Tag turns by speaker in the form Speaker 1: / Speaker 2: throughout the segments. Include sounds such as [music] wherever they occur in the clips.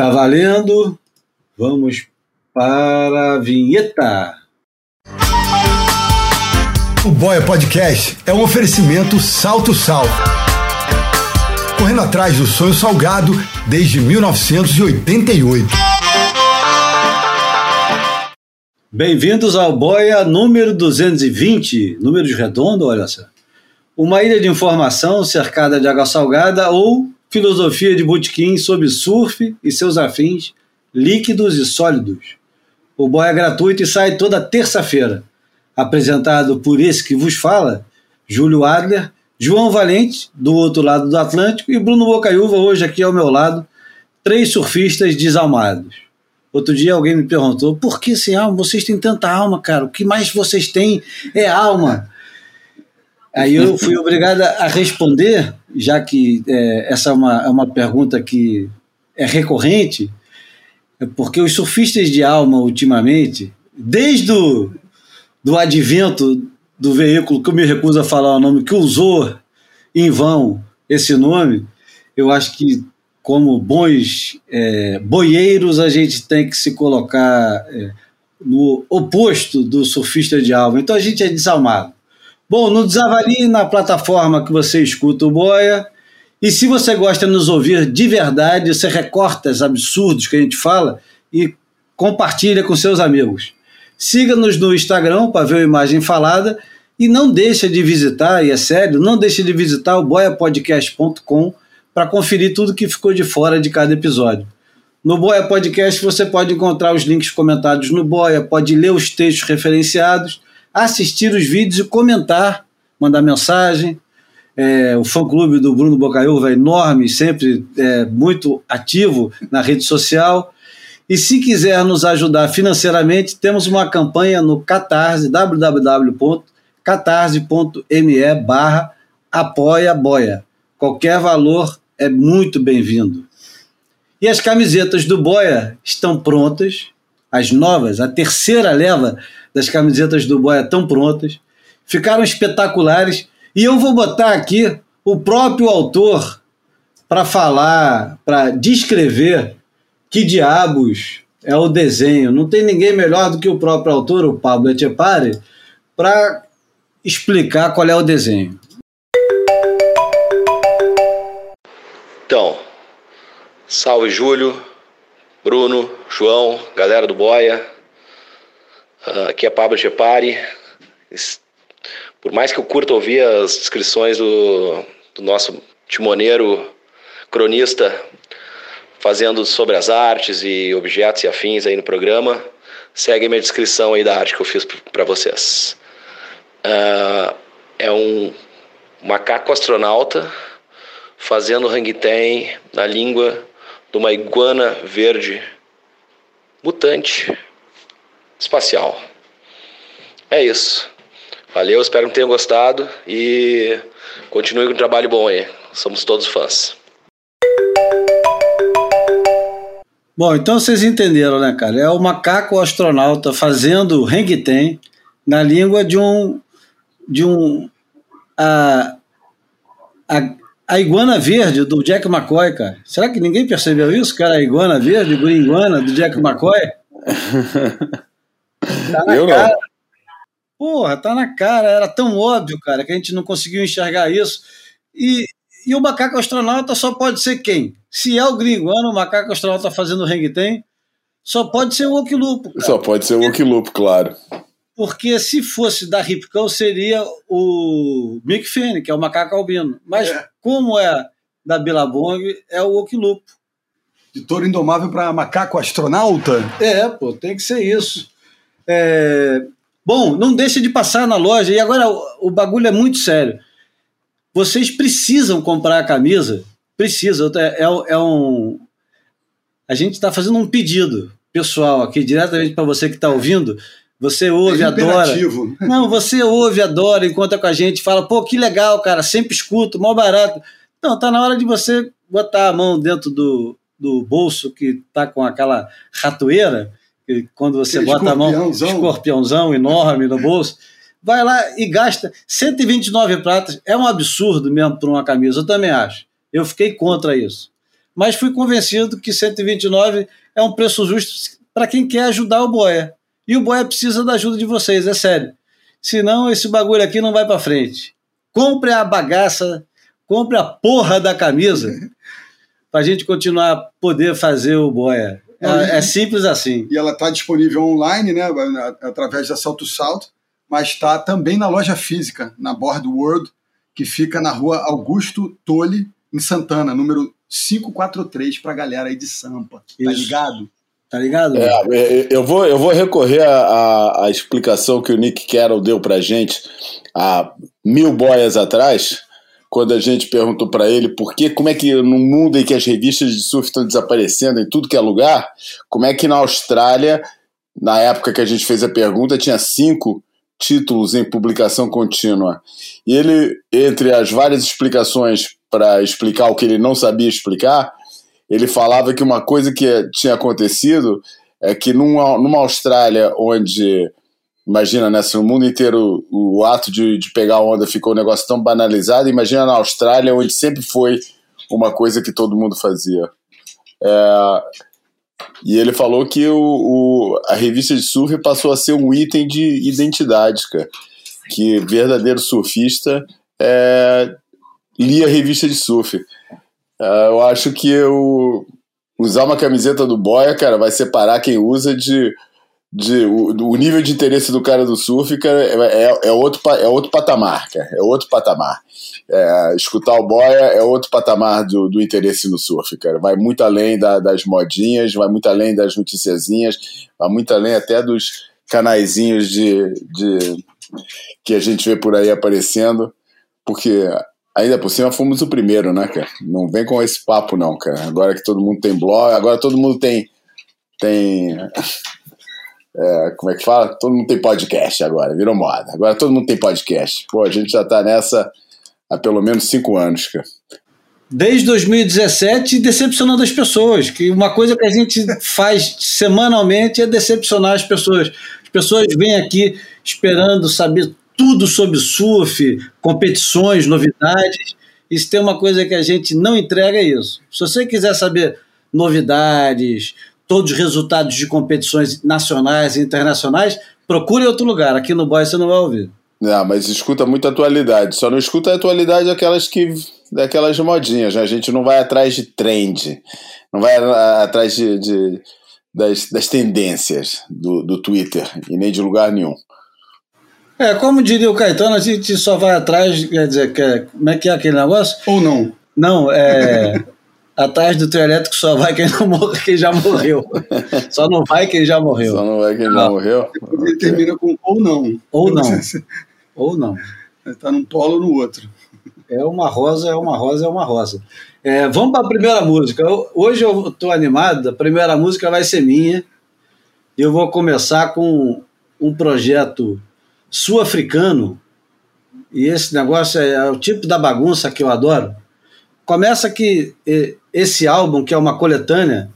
Speaker 1: Tá valendo? Vamos para a vinheta.
Speaker 2: O Boia Podcast é um oferecimento Salto Sal. Correndo atrás do sonho salgado desde 1988.
Speaker 1: Bem-vindos ao Boia número 220, números redondos, olha só. Uma ilha de informação cercada de água salgada ou filosofia de botequim sobre surf e seus afins, líquidos e sólidos. O Boia é gratuito e sai toda terça-feira apresentado por esse que vos fala, Júlio Adler, João Valente, do outro lado do Atlântico, e Bruno Bocaiúva, hoje aqui ao meu lado, três surfistas desalmados. Outro dia alguém me perguntou, por que sem alma? Vocês têm tanta alma, cara, o que mais vocês têm é alma. Aí eu fui obrigado a responder, já que é, essa é uma, é uma pergunta que é recorrente, porque os surfistas de alma, ultimamente, desde o do advento do veículo, que eu me recuso a falar o nome, que usou em vão esse nome, eu acho que, como bons é, boieiros, a gente tem que se colocar é, no oposto do surfista de alma. Então a gente é desalmado. Bom, nos avalie na plataforma que você escuta o Boia. E se você gosta de nos ouvir de verdade, você recorta os absurdos que a gente fala e compartilha com seus amigos. Siga-nos no Instagram para ver a imagem falada e não deixa de visitar, e é sério, não deixa de visitar o boiapodcast.com para conferir tudo que ficou de fora de cada episódio. No Boia Podcast você pode encontrar os links comentados no Boia, pode ler os textos referenciados, assistir os vídeos e comentar, mandar mensagem. É, o fã-clube do Bruno Bocaiúva é enorme, sempre é, muito ativo na rede social. E se quiser nos ajudar financeiramente, temos uma campanha no Catarse, www.catarse.me barra apoia boia. Qualquer valor é muito bem-vindo. E as camisetas do Boia estão prontas, as novas, a terceira leva das camisetas do Boia estão prontas, ficaram espetaculares e eu vou botar aqui o próprio autor para falar, para descrever que diabos é o desenho. Não tem ninguém melhor do que o próprio autor, o Pablo Etchepare, para explicar qual é o desenho.
Speaker 3: Então, salve Júlio, Bruno, João, galera do Boia. Uh, aqui é Pablo Etchepare. Por mais que eu curta ouvir as descrições do, do nosso timoneiro cronista fazendo sobre as artes e objetos e afins aí no programa. Segue minha descrição aí da arte que eu fiz para vocês. Uh, é um macaco astronauta fazendo hang na língua de uma iguana verde mutante espacial. É isso. Valeu, espero que tenham gostado e continue com o trabalho bom aí. Somos todos fãs.
Speaker 1: Bom, então vocês entenderam, né, cara? É o macaco astronauta fazendo hang na língua de um de um a, a, a iguana verde do Jack McCoy, cara. Será que ninguém percebeu isso, cara? A iguana verde, green iguana do Jack McCoy? [laughs] Tá na
Speaker 4: Eu
Speaker 1: cara.
Speaker 4: não.
Speaker 1: Porra, tá na cara. Era tão óbvio, cara, que a gente não conseguiu enxergar isso. E, e o macaco astronauta só pode ser quem? Se é o gringuano, o macaco astronauta fazendo hang só pode ser o cara.
Speaker 4: Só pode ser o Wokilupo, claro.
Speaker 1: Porque se fosse da Ripcão, seria o Mick Fanning, que é o macaco albino. Mas
Speaker 2: É.
Speaker 1: como é da Billabong, é o Okilupo.
Speaker 2: De touro indomável para macaco astronauta?
Speaker 1: É, pô, tem que ser isso. É, Bom, não deixa de passar na loja. E agora o, o bagulho é muito sério. Vocês precisam comprar a camisa. Precisa. É, é, é um. A gente está fazendo um pedido pessoal aqui, diretamente para você que está ouvindo. Você ouve,
Speaker 2: É
Speaker 1: adora. Não, você ouve, adora, encontra com a gente, fala, pô, que legal, cara, sempre escuto, mó barato. Não, tá na hora de você botar a mão dentro do, do bolso que tá com aquela ratoeira, que quando você
Speaker 2: Aquele
Speaker 1: bota a mão,
Speaker 2: escorpiãozão.
Speaker 1: enorme no bolso, vai lá e gasta 129 pratas. É um absurdo mesmo para uma camisa, eu também acho. Eu fiquei contra isso. mas fui convencido que 129 é um preço justo para quem quer ajudar o Boia. E o Boia precisa da ajuda de vocês, é sério. Senão esse bagulho aqui não vai para frente. Compre a bagaça, compre a porra da camisa [laughs] para a gente continuar a poder fazer o Boia. É, é, simples assim.
Speaker 2: E ela está disponível online, né, através da Salto Salto, mas está também na loja física, na Board World, que fica na rua Augusto Tolle, em Santana, número 543, para a galera aí de Sampa. Tá Isso. Tá ligado?
Speaker 1: Tá ligado?
Speaker 4: É, eu, vou, eu vou recorrer à, à explicação que o Nick Carroll deu pra gente há mil boias atrás, quando a gente perguntou para ele por que, como é que no mundo em que as revistas de surf estão desaparecendo em tudo que é lugar, como é que na Austrália, na época que a gente fez a pergunta, tinha cinco títulos em publicação contínua. E ele, entre as várias explicações para explicar o que ele não sabia explicar, ele falava que uma coisa que tinha acontecido é que numa, numa Austrália onde, imagina, né, se no mundo inteiro o, o ato de, de pegar onda ficou um negócio tão banalizado, imagina na Austrália onde sempre foi uma coisa que todo mundo fazia. É, e ele falou que o, o, a revista de surf passou a ser um item de identidade, cara. Que verdadeiro surfista é, lia revista de surf. Uh, eu acho que eu usar uma camiseta do Boia, cara, vai separar quem usa de. de o, o nível de interesse do cara do surf, cara, é, é, é, outro, é outro patamar, cara. É outro patamar. É, escutar o Boia é outro patamar do, do interesse no surf, cara. Vai muito além da, das modinhas, vai muito além das noticiazinhas, vai muito além até dos canaizinhos de, de que a gente vê por aí aparecendo, porque Ainda por cima fomos o primeiro, né, cara? Não vem com esse papo, não, cara. Agora que todo mundo tem blog, agora todo mundo tem. tem é, como é que fala? Todo mundo tem podcast agora, virou moda. Agora todo mundo tem podcast. Pô, a gente já tá nessa há pelo menos cinco anos, cara.
Speaker 1: Desde 2017, decepcionando as pessoas. Que uma coisa que a gente faz semanalmente é decepcionar as pessoas. As pessoas vêm aqui esperando saber tudo sobre surf, competições, novidades. E se tem uma coisa que a gente não entrega é isso. Se você quiser saber novidades, todos os resultados de competições nacionais e internacionais, procure outro lugar. Aqui no Boy você não vai ouvir.
Speaker 4: Não, mas escuta muita atualidade. Só não escuta a atualidade daquelas que daquelas modinhas. Né? A gente não vai atrás de trend, não vai atrás de, de das, das tendências do, do Twitter e nem de lugar nenhum.
Speaker 1: É, como diria o Caetano, a gente só vai atrás, quer dizer, quer, como é que é aquele negócio?
Speaker 2: Ou não?
Speaker 1: Não, é. [laughs] atrás do trio elétrico só vai quem, não morre, quem já morreu. [laughs] Só não vai quem já morreu.
Speaker 4: Só não vai quem já morreu.
Speaker 2: Depois ele termina com ou não.
Speaker 1: Ou não. [laughs] ou não.
Speaker 2: Está num polo ou no outro.
Speaker 1: É uma rosa, é uma rosa, é uma rosa. É, vamos para a primeira música. hoje eu estou animado, a primeira música vai ser minha. E eu vou começar com um projeto sul-africano, e esse negócio é, é, o tipo da bagunça que eu adoro. Começa que esse álbum, que é uma coletânea,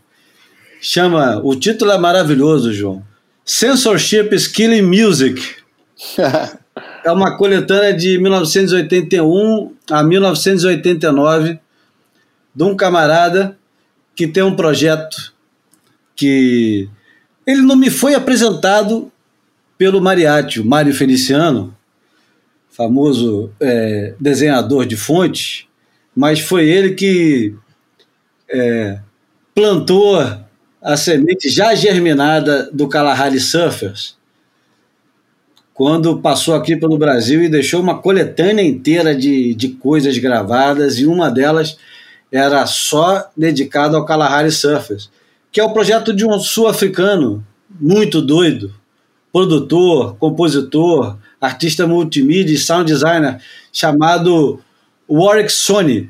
Speaker 1: chama. O título é maravilhoso, João. Censorship is Killing Music. [laughs] é uma coletânea de 1981 a 1989 de um camarada que tem um projeto que ele não me foi apresentado pelo Mariatti, o Mário Feliciano, famoso é, desenhador de fontes, mas foi ele que é, plantou a semente já germinada do Kalahari Surfers, quando passou aqui pelo Brasil e deixou uma coletânea inteira de, de coisas gravadas, e uma delas era só dedicada ao Kalahari Surfers, que é o projeto de um sul-africano muito doido, produtor, compositor, artista multimídia e sound designer chamado Warwick Sony.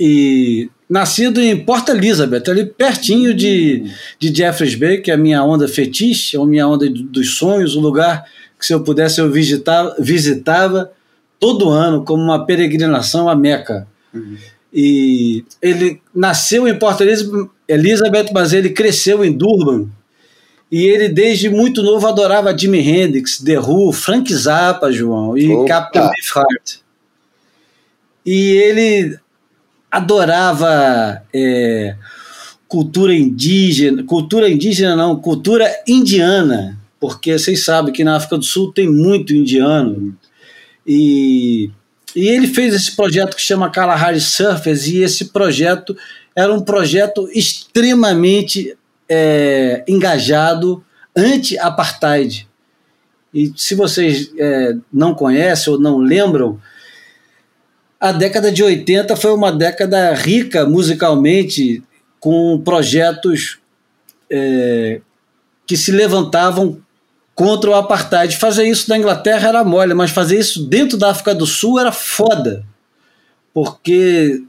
Speaker 1: E nascido em Port Elizabeth, ali pertinho de, de Jeffreys Bay, que é a minha onda fetiche, a minha onda dos sonhos, um lugar que se eu pudesse eu visitava, visitava todo ano como uma peregrinação a Meca. Uhum. E ele nasceu em Port Elizabeth, mas ele cresceu em Durban, e ele, desde muito novo, adorava Jimi Hendrix, The Who, Frank Zappa, João, e Opa. Captain Beefheart. E ele adorava é, cultura indígena, cultura indígena não, cultura indiana, porque vocês sabem que na África do Sul tem muito indiano. E, e ele fez esse projeto que chama Kalahari Surfers, e esse projeto era um projeto extremamente é, engajado anti-apartheid. E se vocês é, não conhecem ou não lembram, a década de 80 foi uma década rica musicalmente, com projetos é, que se levantavam contra o apartheid. Fazer isso na Inglaterra era mole, mas fazer isso dentro da África do Sul era foda, porque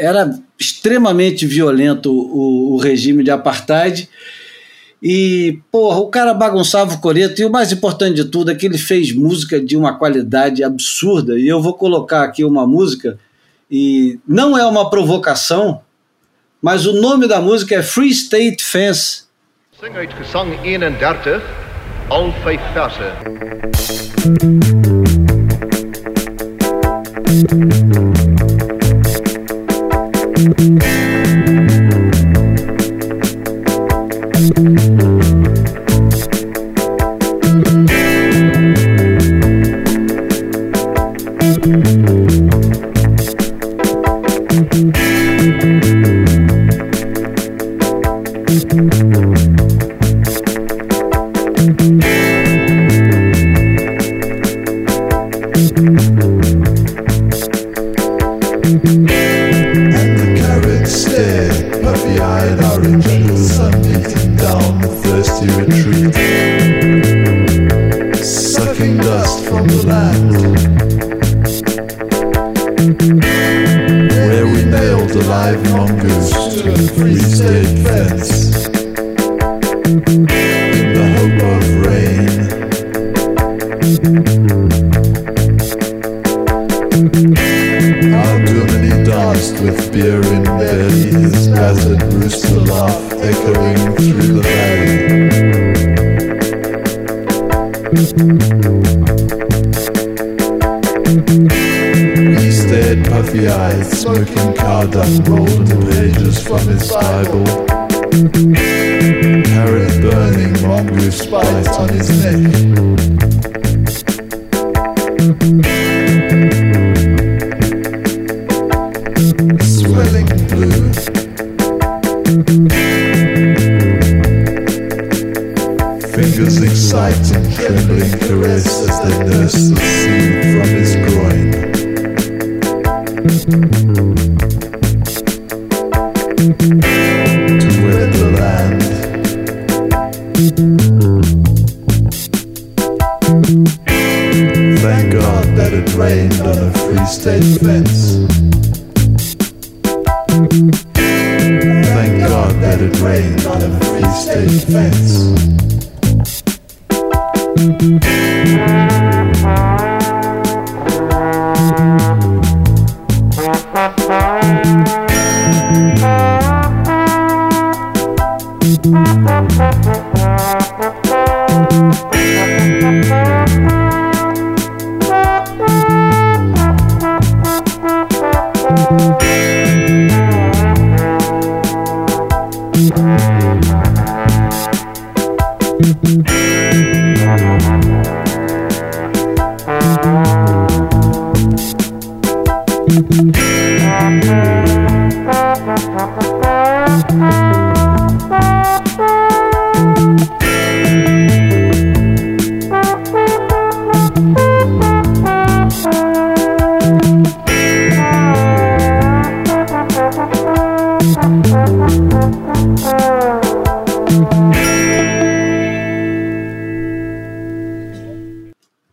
Speaker 1: era extremamente violento o, o regime de apartheid. E, porra, o cara bagunçava o coreto, e o mais importante de tudo é que ele fez música de uma qualidade absurda. E eu vou colocar aqui uma música, e não é uma provocação, mas o nome da música é Free State Fence. Sing uit gesang 31, Al Faith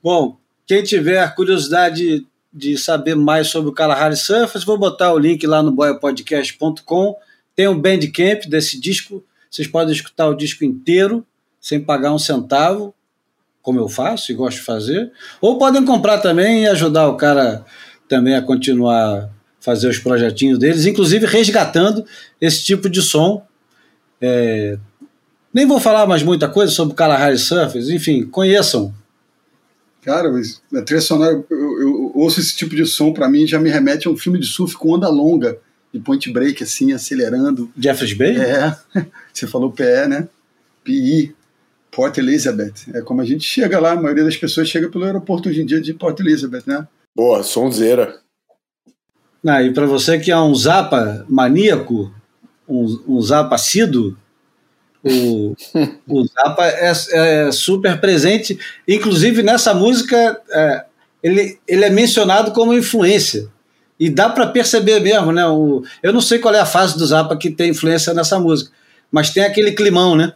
Speaker 1: Verse. Quem tiver curiosidade de saber mais sobre o Kalahari Surfers, vou botar o link lá no boiapodcast.com. Tem um bandcamp desse disco. Vocês podem escutar o disco inteiro sem pagar um centavo, como eu faço e gosto de fazer. Ou podem comprar também e ajudar o cara também a continuar fazer os projetinhos deles, inclusive resgatando esse tipo de som. É... Nem vou falar mais muita coisa sobre o Kalahari Surfers, enfim, conheçam
Speaker 2: Cara, a trilha sonora, eu, eu, eu ouço esse tipo de som, para mim já me remete a um filme de surf com onda longa, de point break, assim, acelerando.
Speaker 1: Jeffers Bay?
Speaker 2: É, [laughs] você falou PE, né? PI, Port Elizabeth. É como a gente chega lá, a maioria das pessoas chega pelo aeroporto hoje em dia de Port Elizabeth, né?
Speaker 4: Boa, sonzeira.
Speaker 1: Ah, e para você que é um zapa maníaco, um, um zapa assíduo, o, o Zappa é, é, super presente, inclusive nessa música é, ele, ele é mencionado como influência. E dá para perceber mesmo, né? O, eu não sei qual é a fase do Zappa que tem influência nessa música, mas tem aquele climão, né?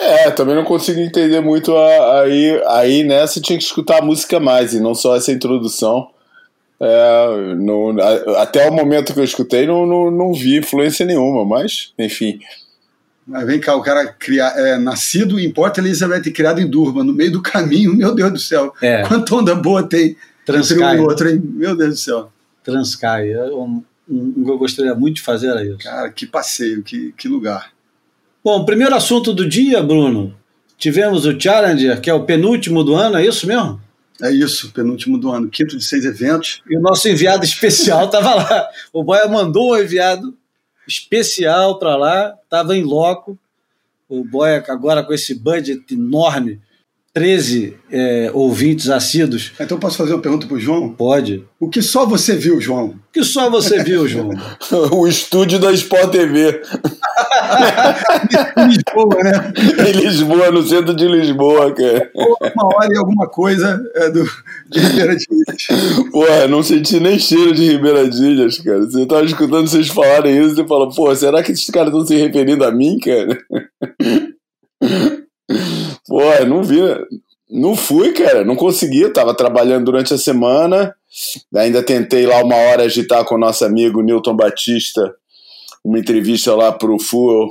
Speaker 4: É, também não consigo entender muito aí, aí nessa tinha que escutar a música mais e não só essa introdução. É, até o momento que eu escutei não, não, não vi influência nenhuma, mas enfim.
Speaker 2: Mas vem cá, o cara cria, é, nascido em Port Elizabeth e criado em Durban, no meio do caminho, [laughs] meu Deus do céu. É. Quanta onda boa tem
Speaker 1: Transcai. entre
Speaker 2: um e outro, hein? Meu Deus do céu.
Speaker 1: Transcai. Um, um, eu gostaria muito de fazer era isso.
Speaker 2: Cara, que passeio, que, que lugar.
Speaker 1: Bom, primeiro assunto do dia, Bruno. Tivemos o Challenger, que é o penúltimo do ano, é isso mesmo?
Speaker 2: É isso, penúltimo do ano, quinto de seis eventos.
Speaker 1: E o nosso enviado [laughs] especial estava lá. O Boia mandou um enviado especial para lá, estava em loco. O Boia agora com esse budget enorme 13 é, ouvintes assíduos.
Speaker 2: Então posso fazer uma pergunta para o João?
Speaker 1: Pode.
Speaker 2: O que só você viu, João? O
Speaker 1: que só você viu, João? [laughs]
Speaker 4: o estúdio da Sport TV.
Speaker 2: Em Lisboa, né?
Speaker 4: Em Lisboa, no centro de Lisboa, cara.
Speaker 2: Uma hora e alguma coisa é do, de Ribeira de Ilhas.
Speaker 4: Porra, não senti nem cheiro de Ribeira de Ilhas, cara. Você tava escutando vocês falarem isso e fala, pô, será que esses caras estão se referindo a mim, cara? Pô, não vi. Não fui, cara. Não consegui. Eu tava trabalhando durante a semana. Ainda tentei lá uma hora agitar com o nosso amigo Newton Batista uma entrevista lá pro Fuel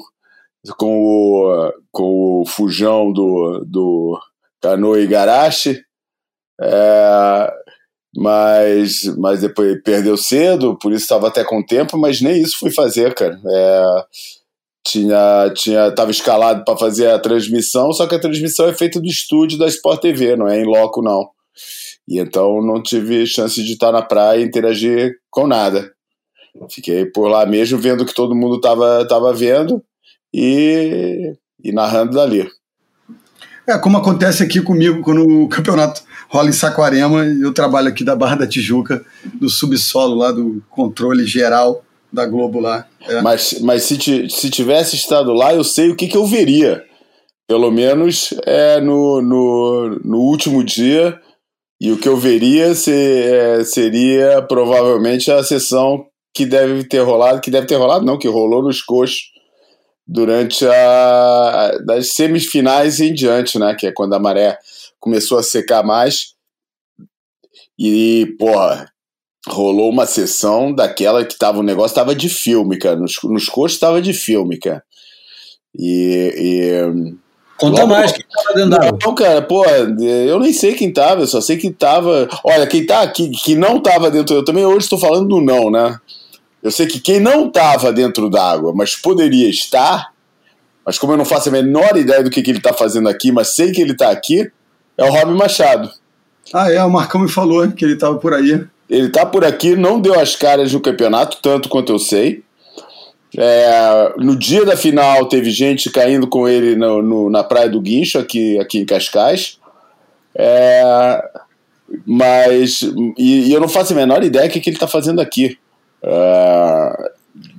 Speaker 4: com o, com o Fujão do, do Canoe Igarashi. É, mas, mas depois perdeu cedo, por isso estava até com tempo, mas nem isso fui fazer, cara. É, tinha tinha estava escalado para fazer a transmissão, só que a transmissão é feita do estúdio da Sport TV, não é em loco não. E então não tive chance de estar na praia e interagir com nada. Fiquei por lá mesmo vendo o que todo mundo estava tava vendo e, e narrando dali.
Speaker 2: É como acontece aqui comigo quando o campeonato rola em Saquarema e eu trabalho aqui da Barra da Tijuca, do subsolo lá do controle geral da Globo lá.
Speaker 4: É. Mas, mas se, se tivesse estado lá, eu sei o que, que eu veria. Pelo menos é, no, no, no último dia. E o que eu veria se, é, seria provavelmente a sessão que deve ter rolado, que deve ter rolado, não, que rolou nos coxos durante a, das semifinais em diante, né? Que é quando a maré começou a secar mais. E, porra, rolou uma sessão daquela que tava o negócio tava de filme, cara. Nos, nos coxos tava de filme, cara. E. e
Speaker 1: Conta logo, mais, quem tava dentro da?
Speaker 4: Não, cara, pô, eu nem sei quem tava, eu só sei que tava. Olha, quem tá aqui, que não tava dentro, eu também hoje estou falando do não, né? Eu sei que quem não tava dentro d'água, mas poderia estar, mas como eu não faço a menor ideia do que, que ele tá fazendo aqui, mas sei que ele tá aqui, é o Rob Machado.
Speaker 2: Ah, é, o Marcão me falou que ele tava por aí.
Speaker 4: Ele tá por aqui, não deu as caras no campeonato, tanto quanto eu sei. É, no dia da final teve gente caindo com ele no, no, na Praia do Guincho, aqui, aqui em Cascais. É, mas. E, e, eu não faço a menor ideia do que, que ele está fazendo aqui. É,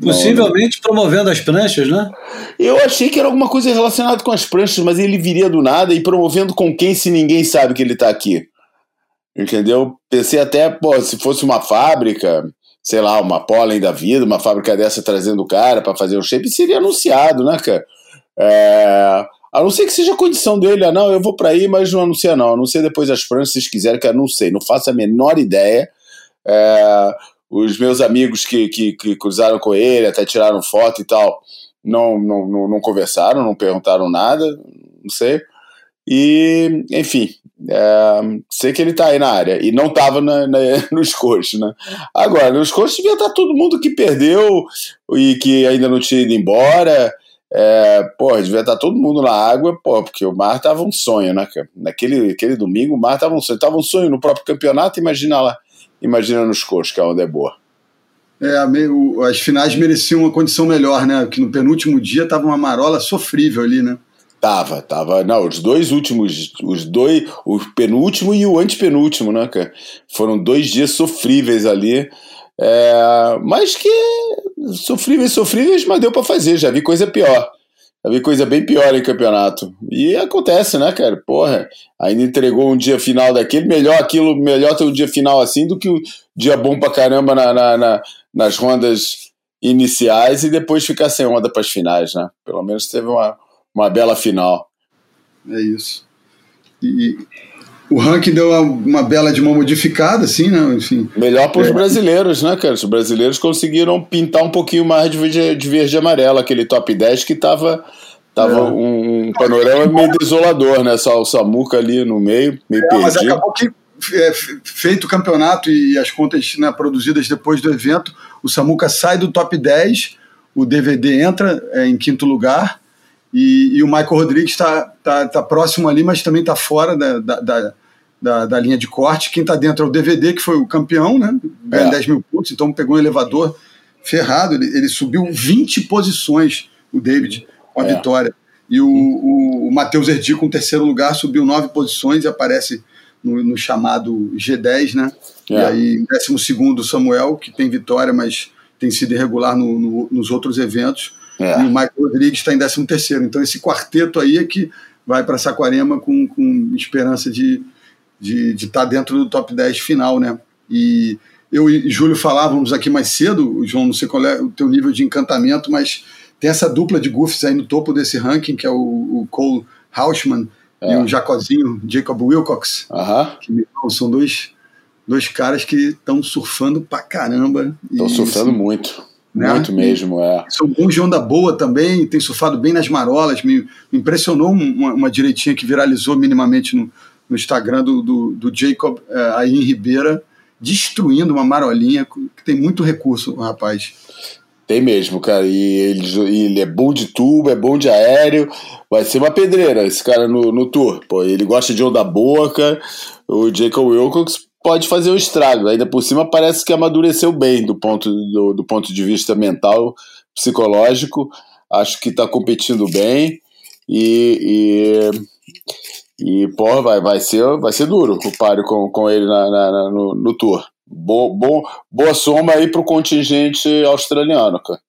Speaker 1: Possivelmente não, promovendo as pranchas, né?
Speaker 4: Eu achei que era alguma coisa relacionada com as pranchas, mas ele viria do nada e promovendo com quem se ninguém sabe que ele está aqui. Entendeu? Pensei até, pô, se fosse uma fábrica, sei lá, uma pólen da vida, uma fábrica dessa trazendo o cara para fazer um shape, seria anunciado, né, cara? É, a não ser que seja a condição dele, ah, não, eu vou para aí, mas não anuncia não, anuncia depois as pranchas se quiserem, que eu não sei, não faço a menor ideia. É, os meus amigos que, que, que, cruzaram com ele, até tiraram foto e tal, não, não, não, conversaram, não perguntaram nada, não sei. E, enfim, é, sei que ele tá aí na área. E não tava na, na, [laughs] nos coxos, né? Agora, nos coxos devia estar tá todo mundo que perdeu e que ainda não tinha ido embora. É, pô, devia estar tá todo mundo na água, pô, porque o mar tava um sonho, né, Naquele aquele domingo o mar tava um sonho. Tava um sonho no próprio campeonato, imagina lá. Imagina nos coxos, que é onde é boa.
Speaker 2: É, meio, as finais mereciam uma condição melhor, né? Que no penúltimo dia tava uma marola sofrível ali, né?
Speaker 4: Tava, tava. Não, os dois últimos, os dois, o penúltimo e o antepenúltimo, né, cara? Foram dois dias sofríveis ali. É, mas que sofríveis, sofríveis, mas deu para fazer. Já vi coisa pior. Já vi coisa bem pior em campeonato. E acontece, né, cara? Porra, ainda entregou um dia final daquele. Melhor aquilo, melhor ter um dia final assim do que o um dia bom pra caramba na, na, na, nas rondas iniciais e depois ficar sem onda para as finais, né? Pelo menos teve uma, uma bela final.
Speaker 2: É isso. E o ranking deu uma, uma bela de uma modificada, assim, né? Enfim.
Speaker 4: Melhor para os é. brasileiros, né, cara? Os brasileiros conseguiram pintar um pouquinho mais de verde, de verde e amarelo, aquele top 10 que tava, tava é. um, um, panorama meio desolador, né? Só o Samuca ali no meio, meio é, perdido. Mas
Speaker 2: acabou que, é, feito o campeonato e as contas né, produzidas depois do evento, o Samuca sai do top 10, o DVD entra é, em quinto lugar e, e o Michael Rodrigues está tá, tá próximo ali, mas também está fora da, da, da, da, linha de corte. Quem está dentro é o DVD, que foi o campeão, né? Ganha é. 10 mil pontos, então pegou um elevador ferrado. Ele, ele subiu 20 posições, o David, com a é. vitória. E o, o, o Matheus Erdi, com o terceiro lugar, subiu nove posições e aparece no, no chamado G10, né? É. E aí, décimo segundo, Samuel, que tem vitória, mas tem sido irregular no, no, nos outros eventos. É. E o Michael Rodrigues está em 13 terceiro. Então esse quarteto aí é que vai para Saquarema com, com esperança de estar de, de tá dentro do top 10 final, né? E eu e Júlio falávamos aqui mais cedo, João, não sei qual é o teu nível de encantamento, mas tem essa dupla de goofs aí no topo desse ranking, que é o, o Cole Hausman é. e o Jacozinho, Jacob Wilcox, uh -huh. que são dois, dois caras que estão surfando pra caramba.
Speaker 4: Estão surfando assim, muito. Né? Muito mesmo, é.
Speaker 2: São bons de onda boa também, tem surfado bem nas marolas. Me, me impressionou uma, uma, direitinha que viralizou minimamente no, no Instagram do, do, do Jacob é, aí em Ribeira, destruindo uma marolinha, que tem muito recurso, rapaz.
Speaker 4: Tem mesmo, cara. E ele, ele, é bom de tubo, é bom de aéreo. Vai ser uma pedreira esse cara no, no tour. Pô, ele gosta de onda boa, cara. O Jacob Wilcox pode fazer um estrago. Ainda por cima parece que amadureceu bem do ponto, do, do ponto de vista mental, psicológico. Acho que está competindo bem e, e, e porra, vai, vai, ser, vai ser duro o páreo com, com ele na, na, na no, no, tour. Bo, bo, boa soma aí pro contingente australiano, cara.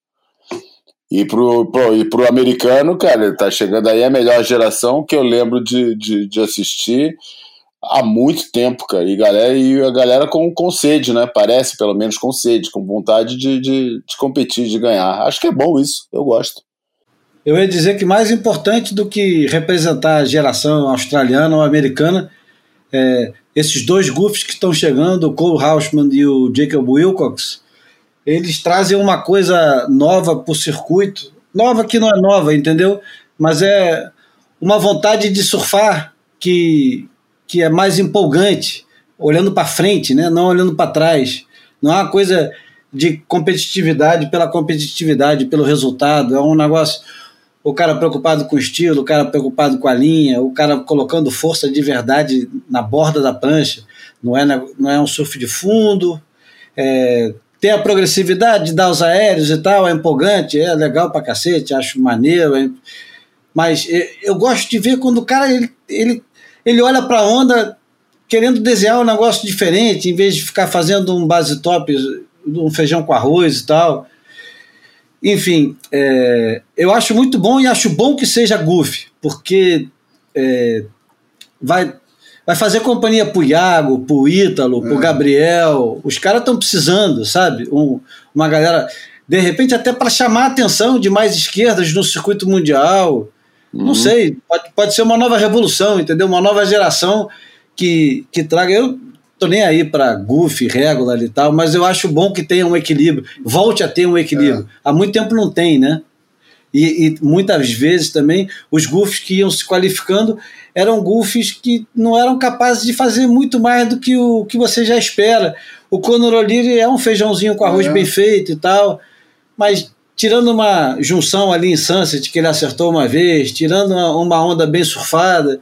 Speaker 4: E pro, pro, e pro americano, cara, tá chegando aí a melhor geração que eu lembro de, de, de assistir há muito tempo, cara. E, galera, e a galera com, com sede, né? Parece, pelo menos, com sede, com vontade de, de, de competir, de ganhar. Acho que é bom isso, eu gosto.
Speaker 1: Eu ia dizer que mais importante do que representar a geração australiana ou americana, é, esses dois goofs que estão chegando, o Cole Hausman e o Jacob Wilcox, eles trazem uma coisa nova para o circuito. Nova que não é nova, entendeu? Mas é uma vontade de surfar que, que é mais empolgante, olhando para frente, né? não olhando para trás. Não é uma coisa de competitividade pela competitividade, pelo resultado. É um negócio. O cara preocupado com o estilo, o cara preocupado com a linha, o cara colocando força de verdade na borda da prancha. Não é, não é um surf de fundo. É, tem a progressividade de dar os aéreos e tal, é empolgante, é legal pra cacete, acho maneiro. É, mas eu gosto de ver quando o cara ele, ele ele olha para a onda querendo desenhar um negócio diferente, em vez de ficar fazendo um base top, um feijão com arroz e tal. Enfim, é, eu acho muito bom e acho bom que seja Goofy, porque é, vai, vai fazer companhia pro Iago, pro Ítalo, pro é. Gabriel. Os caras estão precisando, sabe? Um, uma galera, de repente, até para chamar a atenção de mais esquerdas no circuito mundial. Uhum. Não sei, pode, pode ser uma nova revolução, entendeu? Uma nova geração que, que traga. Eu tô nem aí para Goofy, Regular e tal, mas eu acho bom que tenha um equilíbrio, volte a ter um equilíbrio. É. Há muito tempo não tem, né? E, e, muitas vezes também os goofs que iam se qualificando eram goofs que não eram capazes de fazer muito mais do que o que você já espera. O Conor O'Leary é um feijãozinho com arroz é. bem feito e tal, mas tirando uma junção ali em Sunset que ele acertou uma vez, tirando uma, onda bem surfada,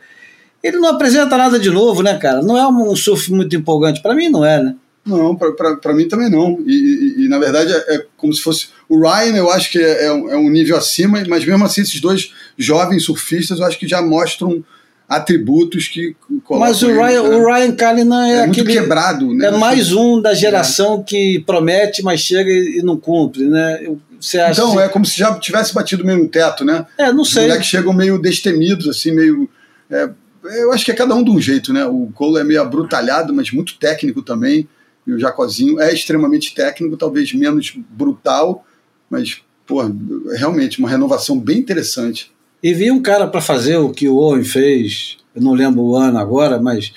Speaker 1: ele não apresenta nada de novo, né, cara? Não é um surf muito empolgante. Para mim, não é, né?
Speaker 2: Não, para mim também não. E, e, e na verdade é, é, como se fosse. O Ryan, eu acho que é, é, um, é, um, nível acima, mas mesmo assim, esses dois jovens surfistas, eu acho que já mostram atributos que.
Speaker 1: Mas o Ryan, né? o Ryan Callanan é,
Speaker 2: é
Speaker 1: aquele,
Speaker 2: muito quebrado, né?
Speaker 1: É mais um da geração que promete, mas chega e não cumpre, né?
Speaker 2: Você acha então, é como se já tivesse batido meio no teto, né?
Speaker 1: É, não sei.
Speaker 2: Os que chegam meio destemidos, assim, meio. É, eu acho que é cada um de um jeito, né? O Cole é meio abrutalhado, mas muito técnico também. E o Jacozinho é extremamente técnico, talvez menos brutal, mas, pô, realmente uma renovação bem interessante.
Speaker 1: E vi um cara para fazer o que o Owen fez, eu não lembro o ano agora, mas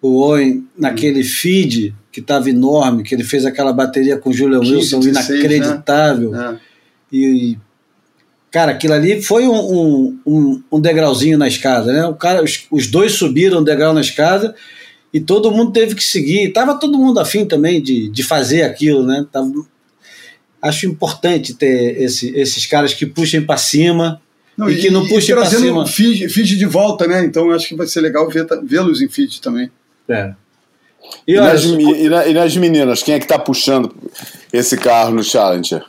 Speaker 1: o Owen, naquele feed que estava enorme, que ele fez aquela bateria com o Julian Wilson, 16, inacreditável. Né? É. E, cara, aquilo ali foi um, um, um, degrauzinho na escada, né? O cara, os, os dois subiram um degrau na escada e todo mundo teve que seguir. Tava todo mundo afim também de, de fazer aquilo, né? Tava, acho importante ter esse, esses caras que puxem para cima não, e, e, que não puxem para cima.
Speaker 2: Feed, feed de volta, né? Então acho que vai ser legal vê-los em feed também.
Speaker 1: É.
Speaker 4: E, e, nas, e, nas, meninas, quem é que tá puxando esse carro no Challenger?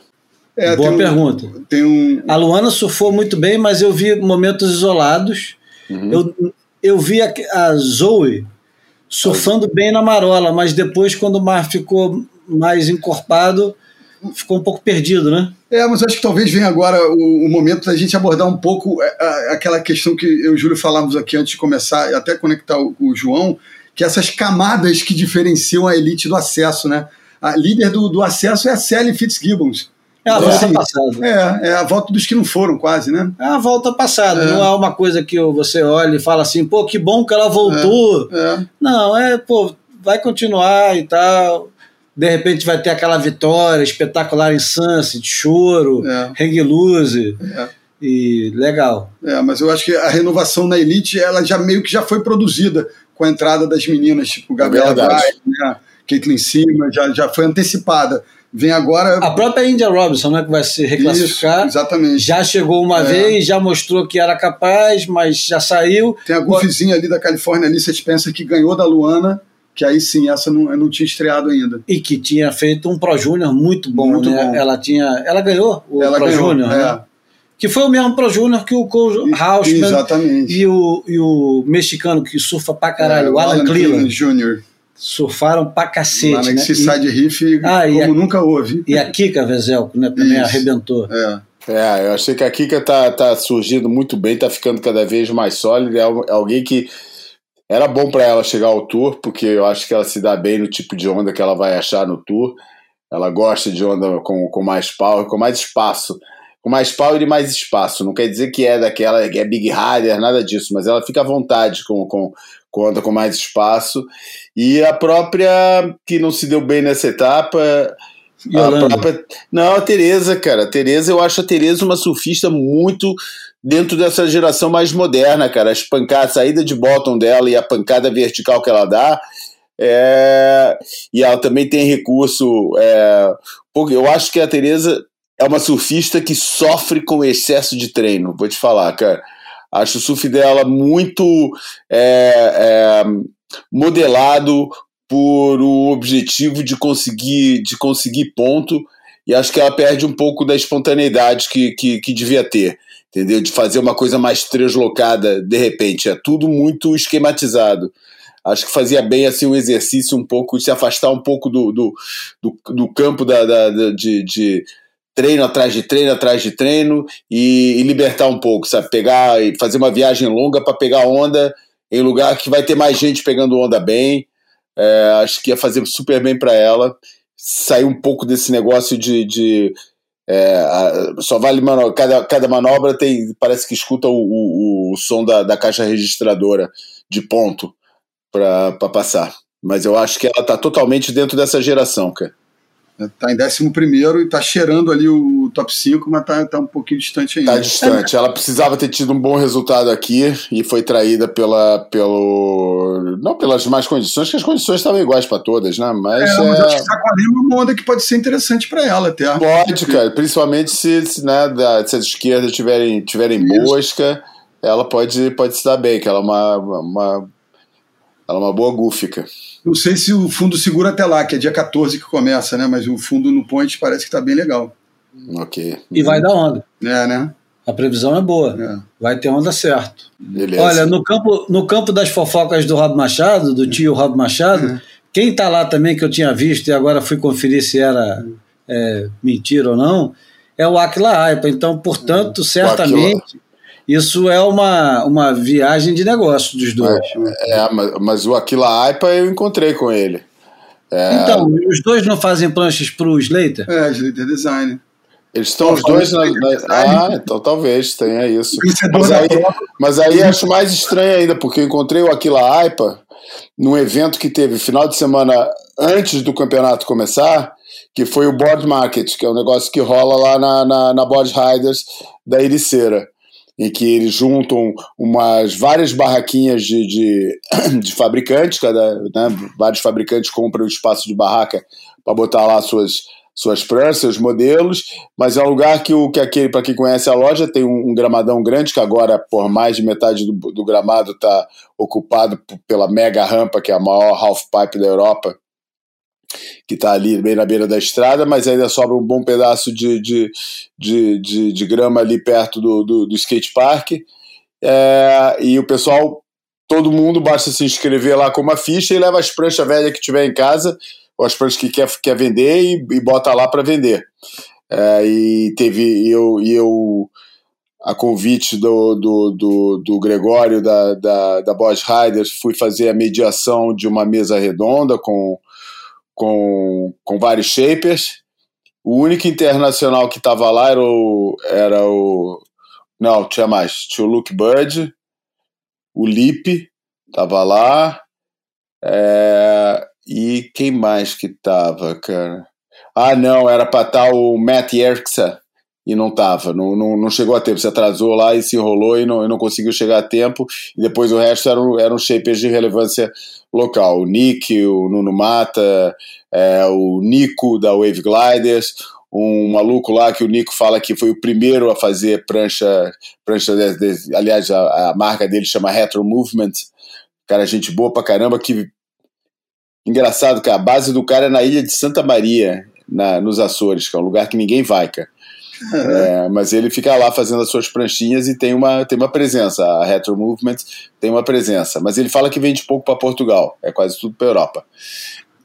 Speaker 1: É, Boa
Speaker 2: tem
Speaker 1: pergunta.
Speaker 2: Um, tem um...
Speaker 1: A Luana surfou muito bem, mas eu vi momentos isolados. Uhum. Eu, eu vi a, a Zoe surfando bem na marola, mas depois, quando o mar ficou mais encorpado, ficou um pouco perdido, né?
Speaker 2: É, mas acho que talvez venha agora o, o momento da gente abordar um pouco é, a, aquela questão que eu e o Júlio falamos aqui antes de começar, e até conectar o, o, João, que essas camadas que diferenciam a elite do acesso, né? A líder do, do acesso é a Sally Fitzgibbons.
Speaker 1: É a volta assim, passada.
Speaker 2: É, é a volta dos que não foram, quase, né?
Speaker 1: É a volta passada. É. Não é uma coisa que você olha e fala assim, pô, que bom que ela voltou. É. É. Não, é, pô, vai continuar e tal. De repente vai ter aquela vitória espetacular em Sunset, choro, é. hang loose. É. E legal.
Speaker 2: É, mas eu acho que a renovação na Elite, ela já meio que já foi produzida com a entrada das meninas, tipo Gabriela é Braz, né? Caitlyn Cima, já, já foi antecipada. Vem agora.
Speaker 1: A própria India Robinson, né, que vai se reclassificar.
Speaker 2: Isso, exatamente.
Speaker 1: Já chegou uma é. vez, já mostrou que era capaz, mas já saiu.
Speaker 2: Tem a Goofzinha ali da Califórnia, ali, você pensa que ganhou da Luana, que aí sim, essa não, não tinha estreado ainda.
Speaker 1: E que tinha feito um Pro Júnior muito bom, muito né? Bom. Ela tinha. Ela ganhou o ela Pro Júnior, né? é. né? Que foi o mesmo Pro Júnior que o Cole Hausman
Speaker 2: Exatamente.
Speaker 1: E o, e o mexicano que surfa pra caralho, é, o Alan, Alan Cleland.
Speaker 2: Jr
Speaker 1: surfaram pra cacete. Lá
Speaker 2: né? Side Riff, ah, como a, nunca houve.
Speaker 1: E a Kika Vezelko, né? Também Isso. arrebentou.
Speaker 2: É.
Speaker 4: É, eu achei que a Kika tá, tá surgindo muito bem, tá ficando cada vez mais sólida. É, é alguém que era bom para ela chegar ao tour, porque eu acho que ela se dá bem no tipo de onda que ela vai achar no tour. Ela gosta de onda com, com mais power, com mais espaço. Com mais power e mais espaço. Não quer dizer que é daquela que é Big Rider, nada disso, mas ela fica à vontade com, com, conta com mais espaço. E a própria, que não se deu bem nessa etapa. A própria, não, a Tereza, cara. A Tereza, eu acho a Tereza uma surfista muito dentro dessa geração mais moderna, cara. As pancadas, a saída de bottom dela e a pancada vertical que ela dá. É, e ela também tem recurso. É, eu acho que a Tereza é uma surfista que sofre com excesso de treino. Vou te falar, cara. Acho o surf dela muito é, é, modelado por o objetivo de conseguir, de conseguir ponto, e acho que ela perde um pouco da espontaneidade que, que, que devia ter, entendeu? De fazer uma coisa mais translocada de repente. É tudo muito esquematizado acho que fazia bem assim um exercício um pouco se afastar um pouco do, do, do, do campo da, da, de, de, treino atrás de treino atrás de treino e, e libertar um pouco, sabe? Pegar e fazer uma viagem longa para pegar onda em lugar que vai ter mais gente pegando onda bem. É, acho que ia fazer super bem para ela. Sair um pouco desse negócio de. de é, a, só vale manobra, cada, cada manobra tem parece que escuta o, o, o som da, da caixa registradora de ponto para passar. Mas eu acho que ela está totalmente dentro dessa geração, cara.
Speaker 2: Está em 11 e está cheirando ali o top 5, mas está tá um pouquinho distante ainda.
Speaker 4: Está distante. Ela precisava ter tido um bom resultado aqui e foi traída pela, pelo. Não pelas más condições, que as condições estavam iguais para todas, né? Mas,
Speaker 2: é, mas é... acho que Saquarema é uma onda que pode ser interessante para ela até.
Speaker 4: Pode, cara. Principalmente se, se, né, se as esquerdas tiverem, tiverem boas, ela pode, pode se dar bem, que ela é uma, uma Ela é uma boa gúfica.
Speaker 2: Não sei se o fundo segura até lá, que é dia 14 que começa, né? Mas o fundo no Point parece que tá bem legal.
Speaker 4: Ok.
Speaker 1: E vai dar onda.
Speaker 2: É, né?
Speaker 1: A previsão é boa.
Speaker 2: É.
Speaker 1: Vai ter onda certo.
Speaker 4: Beleza.
Speaker 1: Olha, no campo, no campo das fofocas do Rob Machado, do tio Rob Machado, quem tá lá também que eu tinha visto e agora fui conferir se era é, mentira ou não, é o Aquila Aipa. Então, portanto, certamente, isso é uma, uma viagem de negócio dos dois.
Speaker 4: É, mas, mas o Aquila Aipa eu encontrei com ele. É,
Speaker 1: Então, os dois não fazem planchas pro Slater?
Speaker 2: É, Slater Design.
Speaker 4: eles estão os dois na, na-. Ah, então talvez tenha isso.
Speaker 2: Vencedor
Speaker 4: Mas aí, mas aí acho mais estranho ainda, porque eu encontrei o Aquila Aipa num evento que teve final de semana antes do campeonato começar, que foi o Board Market, que é um negócio que rola lá na, na, na Board Riders da Ericeira, em que eles juntam umas várias barraquinhas de, de, [clears throat] de fabricantes, cada, né, vários fabricantes compram o espaço de barraca para botar lá suas suas pranchas, seus modelos, mas é um lugar que o que aquele para quem conhece a loja tem um, um gramadão grande que agora por mais de metade do, do gramado está ocupado pela mega rampa que é a maior half pipe da Europa que está ali bem na beira da estrada, mas ainda sobra um bom pedaço de, de, de, de, de grama ali perto do, do, do skate park É, e o pessoal todo mundo basta se inscrever lá com uma ficha e leva as pranchas velhas que tiver em casa ou as pranchas que quer, quer vender e, e bota lá para vender. É, e teve eu, e eu a convite do, do, do, do Gregório da, da, da Boss Riders, fui fazer a mediação de uma mesa redonda com, com, com vários shapers. O único internacional que estava lá era o, era o. Não, tinha mais. Tinha o Luke Bird, o Lip estava lá. É, e quem mais que tava, cara? Ah, não, era para estar o Matt Yerxa e não tava, não, não, não chegou a tempo, se atrasou lá e se enrolou e não, e não conseguiu chegar a tempo, e depois o resto eram, eram shapers de relevância local, o Nick, o Nuno Mata, é, o Nico da Wave Gliders, um maluco lá que o Nico fala que foi o primeiro a fazer prancha, prancha aliás, a, a marca dele chama Retro Movement, cara, gente boa pra caramba, que engraçado, cara, a base do cara é na ilha de Santa Maria, na, nos Açores, que é um lugar que ninguém vai, cara. É, mas ele fica lá fazendo as suas pranchinhas e tem uma, tem uma presença. A Retro Movement tem uma presença. Mas ele fala que vende pouco para Portugal, é quase tudo para Europa.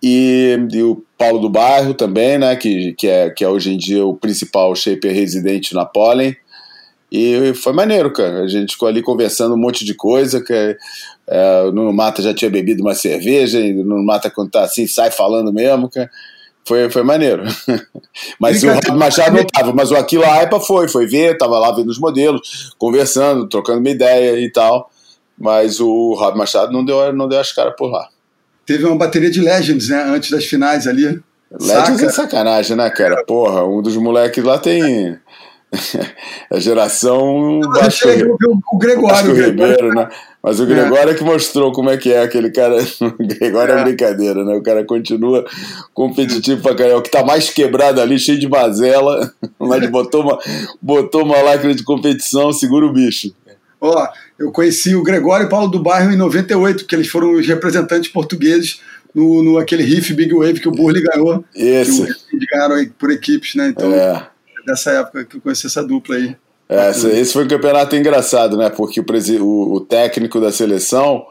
Speaker 4: E, e, o Paulo do Bairro também, né, que, que, é, que é hoje em dia o principal shaper residente na Pollen. E foi maneiro, cara. A gente ficou ali conversando um monte de coisa. Que, é, o Nuno Mata já tinha bebido uma cerveja, e o Nuno Mata, quando tá assim, sai falando mesmo, cara. Foi, foi maneiro. [laughs] mas o Rob Machado não tava, mas o Aquila Aipa foi, foi ver, tava lá vendo os modelos, conversando, trocando uma ideia e tal. Mas o Rob Machado não deu, não deu as caras por lá.
Speaker 2: Teve uma bateria de Legends, né? Antes das finais ali.
Speaker 4: Legends Saca? é sacanagem, né, cara? Porra, um dos moleques lá tem. [laughs] a geração.
Speaker 2: Achei o, Gregório.
Speaker 4: O Ribeiro, né? Mas o Gregório é. que mostrou como é que é aquele cara. [laughs] O Gregório é. é brincadeira, né? O cara continua competitivo pra caramba. O que tá mais quebrado ali, cheio de mazela, [laughs] mas botou uma, botou uma lacra de competição, segura o bicho.
Speaker 2: Ó, eu conheci o Gregório e o Paulo do Bairro em 98, que eles foram os representantes portugueses no, no aquele Riff Big Wave que o Burley ganhou.
Speaker 4: Esse.
Speaker 2: Que eles ganharam por equipes, né? Então,
Speaker 4: é.
Speaker 2: dessa época que eu conheci essa dupla aí.
Speaker 4: É, esse foi um campeonato engraçado, né? Porque o, o, o técnico da seleção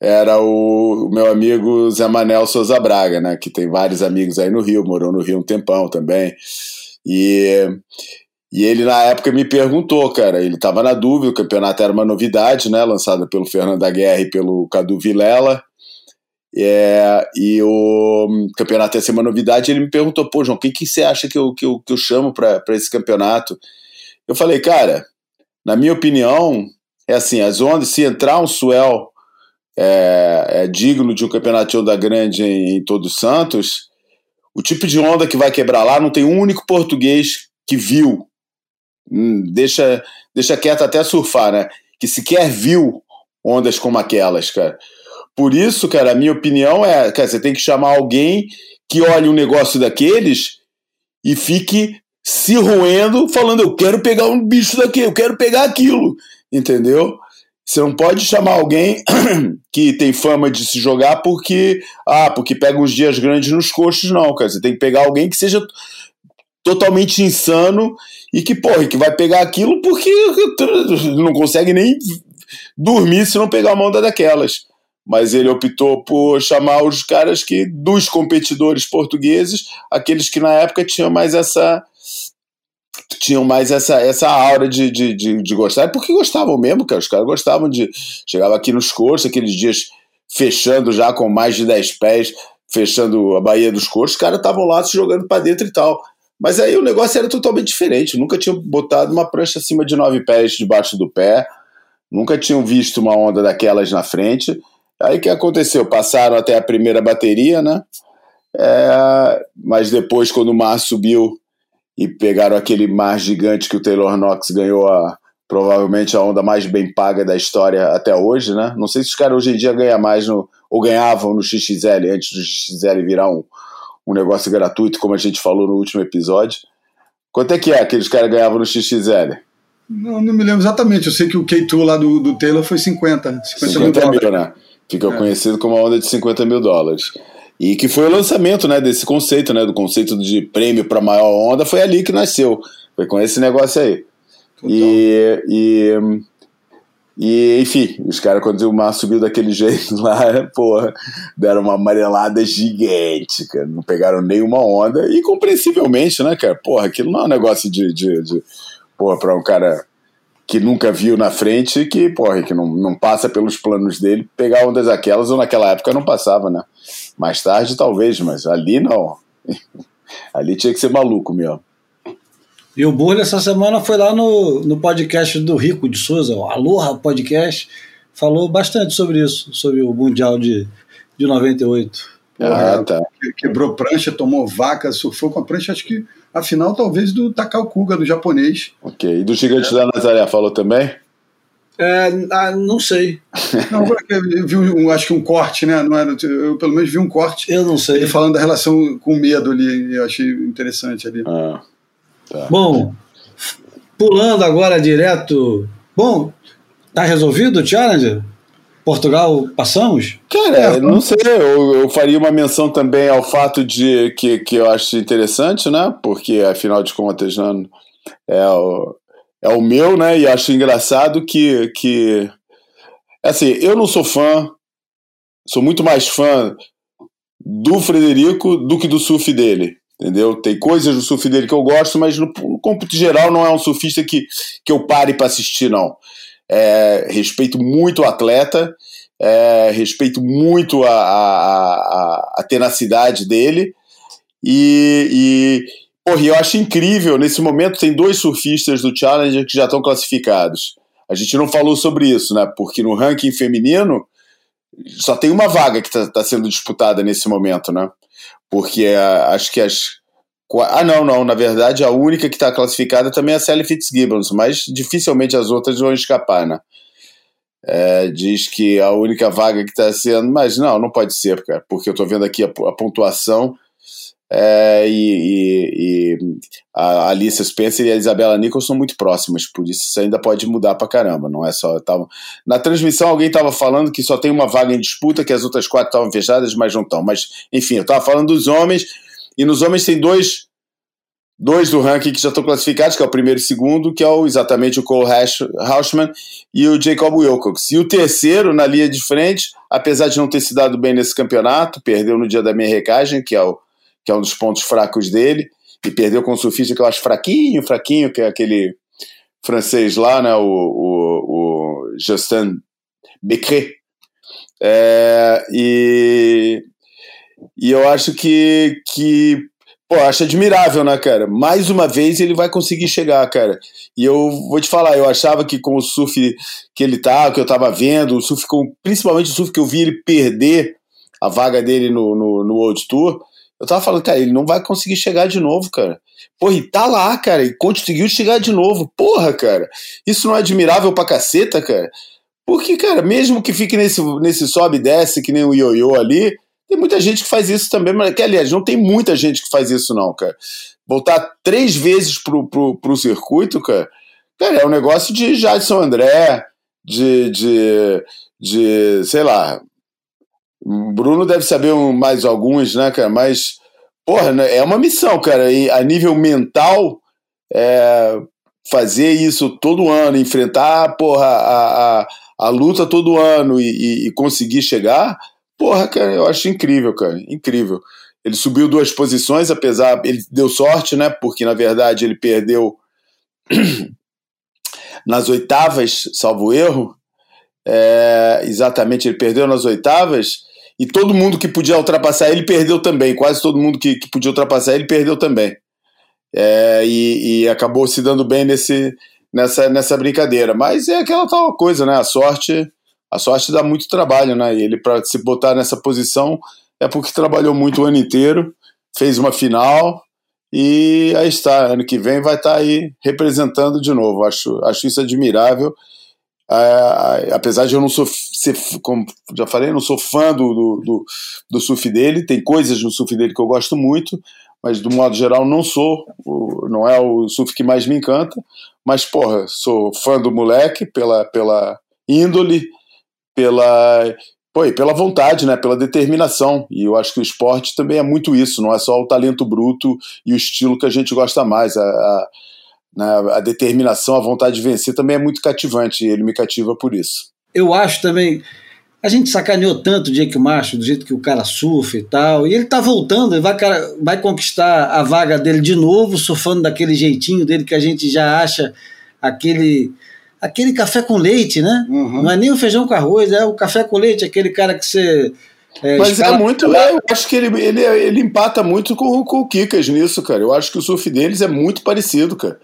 Speaker 4: era o, o, meu amigo Zé Manel Souza Braga, né? Que tem vários amigos aí no Rio, morou no Rio um tempão também. E, e ele, na época, me perguntou, cara. Ele estava na dúvida, o campeonato era uma novidade, né? Lançada pelo Fernando Aguerre e pelo Cadu Vilela. É, e o campeonato ia ser uma novidade. Ele me perguntou, pô, João, quem que você acha que eu, que eu, que eu chamo para esse campeonato? Eu falei, cara, na minha opinião, é assim, as ondas, se entrar um swell é, é digno de um campeonato onda grande em, em Todos Santos, o tipo de onda que vai quebrar lá não tem um único português que viu. Hum, deixa, deixa quieto até surfar, né? Que sequer viu ondas como aquelas, cara. Por isso, cara, a minha opinião é, cara, você tem que chamar alguém que olhe um negócio daqueles e fique se roendo, falando: eu quero pegar um bicho daqui, eu quero pegar aquilo, entendeu? Você não pode chamar alguém [clears throat] que tem fama de se jogar porque ah, porque pega uns dias grandes nos coxos, não, cara. Você tem que pegar alguém que seja totalmente insano e que, porra, que vai pegar aquilo porque [laughs] não consegue nem dormir se não pegar uma onda daquelas. Mas ele optou por chamar os caras que, dos competidores portugueses, aqueles que na época tinham mais essa tinham mais essa, essa aura de, de, de, de gostar, porque gostavam mesmo, cara. Os caras gostavam de. Chegava aqui nos cursos, aqueles dias fechando já com mais de 10 pés, fechando a Baía dos Coros, os caras estavam lá se jogando para dentro e tal. Mas aí o negócio era totalmente diferente. Nunca tinham botado uma prancha acima de nove pés debaixo do pé, nunca tinham visto uma onda daquelas na frente. Aí o que aconteceu? Passaram até a primeira bateria, né? É, mas depois, quando o mar subiu e pegaram aquele mar gigante que o Taylor Knox ganhou a, provavelmente a onda mais bem paga da história até hoje, né? Não sei se os caras hoje em dia ganham mais no, ou ganhavam no XXL antes do XXL virar um, um negócio gratuito, como a gente falou no último episódio. Quanto é que é que os caras ganhavam no XXL?
Speaker 2: Não, não me lembro exatamente. Eu sei que o K2 lá do, do Taylor foi 50. 50, 50 mil, mil
Speaker 4: né? Fica é. conhecido como a onda de 50 mil dólares. E que foi o lançamento né, desse conceito, né? Do conceito de prêmio para maior onda, foi ali que nasceu. Foi com esse negócio aí. E, e e, enfim, os caras, quando o mar subiu daquele [laughs] jeito lá, porra, deram uma amarelada gigante, cara. Não pegaram nenhuma onda. E compreensivelmente, né, cara? Porra, aquilo não é um negócio de. de, de porra, pra um cara que nunca viu na frente, que, porra, que não, não passa pelos planos dele, pegar ondas aquelas, ou naquela época não passava, né? Mais tarde, talvez, mas ali não. [laughs] ali tinha que ser maluco mesmo.
Speaker 1: E o Burle essa semana foi lá no, no podcast do Rico de Souza, o Aloha Podcast, falou bastante sobre isso, sobre o Mundial de, de 98.
Speaker 2: Porra, ah, tá. Quebrou prancha, tomou vaca, surfou com a prancha, acho que a final talvez do Takao Kuga, do japonês.
Speaker 4: Ok, e do Gigante é. da Nazaré falou também?
Speaker 1: É, ah, não sei. [laughs]
Speaker 2: Não, eu vi um, acho que um corte, né? Não era, eu pelo menos vi um corte.
Speaker 1: Eu não sei.
Speaker 2: Ele falando da relação com medo ali, eu achei interessante ali.
Speaker 1: Ah. Tá. Bom, pulando agora direto. Bom, tá resolvido o Challenger? Portugal passamos?
Speaker 4: Cara, é, não sei, eu, eu, faria uma menção também ao fato de que, que eu acho interessante, né? Porque afinal de contas, né, é, o, é o meu, né? E acho engraçado que, que. Assim, eu não sou fã, sou muito mais fã do Frederico do que do surf dele entendeu? Tem coisas do surf dele que eu gosto, mas no, no cômputo geral não é um surfista que, que eu pare para assistir, não. É, respeito muito o atleta, é, respeito muito a, a, a, a tenacidade dele e, e porra, eu acho incrível, nesse momento tem dois surfistas do Challenger que já estão classificados. A gente não falou sobre isso, né? Porque no ranking feminino só tem uma vaga que está tá sendo disputada nesse momento, né? porque a, acho que as. Ah, não, não. Na verdade, a única que está classificada também é a Sally Fitzgibbons, mas dificilmente as outras vão escapar, né? É, diz que a única vaga que está sendo. Mas não, não pode ser, cara, porque eu estou vendo aqui a, a pontuação é, e, e, e, a Alicia Spencer e a Isabela Nichols são muito próximas, por isso isso ainda pode mudar pra caramba. Não é só. Tava... Na transmissão, alguém estava falando que só tem uma vaga em disputa, que as outras quatro estavam fechadas, mas não estão. Mas, enfim, eu estava falando dos homens, e nos homens tem dois. Dois do ranking que já estão classificados, que é o primeiro e segundo, que é o, exatamente o Cole Hauschman e o Jacob Wilcox. E o terceiro, na linha de frente, apesar de não ter se dado bem nesse campeonato, perdeu no dia da minha recagem, que é o que é um dos pontos fracos dele, e perdeu com o surfista que eu acho fraquinho, fraquinho, que é aquele francês lá, né, o, o, o Justin Becret. É, e, e eu acho que, que pô, acho admirável, né, cara? Mais uma vez ele vai conseguir chegar, cara. E eu vou te falar, eu achava que com o surf que ele tá, que eu tava vendo, o surf com, principalmente o surf que eu vi ele perder a vaga dele no, no, no World Tour, eu tava falando, cara, ele não vai conseguir chegar de novo, cara. Porra, e tá lá, cara, e conseguiu chegar de novo. Porra, cara, isso não é admirável pra caceta, cara? Porque, cara, mesmo que fique nesse, nesse sobe e desce, que nem o ioiô ali, tem muita gente que faz isso também, mas que, aliás, não tem muita gente que faz isso, não, cara. Voltar três vezes pro, pro, pro circuito, cara, cara, é um negócio de Jadson André, de, de, de sei lá. Bruno deve saber mais alguns, né, cara? Mas, porra, né, é uma missão, cara. E a nível mental, é, fazer isso todo ano, enfrentar, porra, a, a, a luta todo ano e, e, e conseguir chegar, porra, cara, eu acho incrível, cara. Incrível. Ele subiu duas posições, apesar. Ele deu sorte, né? Porque, na verdade, ele perdeu [clears throat] nas oitavas, salvo erro. É, exatamente, ele perdeu nas oitavas. E todo mundo que podia ultrapassar ele perdeu também. Quase todo mundo que, que podia ultrapassar ele perdeu também. É, e, e, acabou se dando bem nesse, nessa, nessa brincadeira. Mas é aquela tal coisa, né? A sorte, a sorte dá muito trabalho, né? E ele, para se botar nessa posição, é porque trabalhou muito o ano inteiro, fez uma final e aí está. Ano que vem vai estar aí representando de novo. Acho, acho isso admirável. É, apesar de eu não sou, ser, como já falei, não sou fã do, do, do, do surf dele, tem coisas no surf dele que eu gosto muito, mas do modo geral não sou, não é o surf que mais me encanta, mas porra, sou fã do moleque pela, pela índole, pela Pô, pela vontade, né? Pela determinação. E eu acho que o esporte também é muito isso, não é só o talento bruto e o estilo que a gente gosta mais. A, a, né, a determinação, a vontade de vencer também é muito cativante, e ele me cativa por isso.
Speaker 1: Eu acho também. A gente sacaneou tanto o Jake Macho, do jeito que o cara surfa e tal, e ele tá voltando, ele vai, vai conquistar a vaga dele de novo, surfando daquele jeitinho dele que a gente já acha aquele aquele café com leite, né? Uhum. Não é nem o feijão com arroz, é o café com leite, aquele cara que você.
Speaker 4: É, Mas é muito. É, eu acho que ele, ele, ele empata muito com, com o Kikas nisso, cara. Eu acho que o surf deles é muito parecido, cara.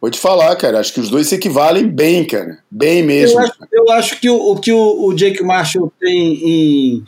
Speaker 4: Vou te falar, cara. Acho que os dois se equivalem bem, cara. Bem mesmo.
Speaker 1: Eu acho, eu acho que o, o que o, o, Jake Marshall tem em,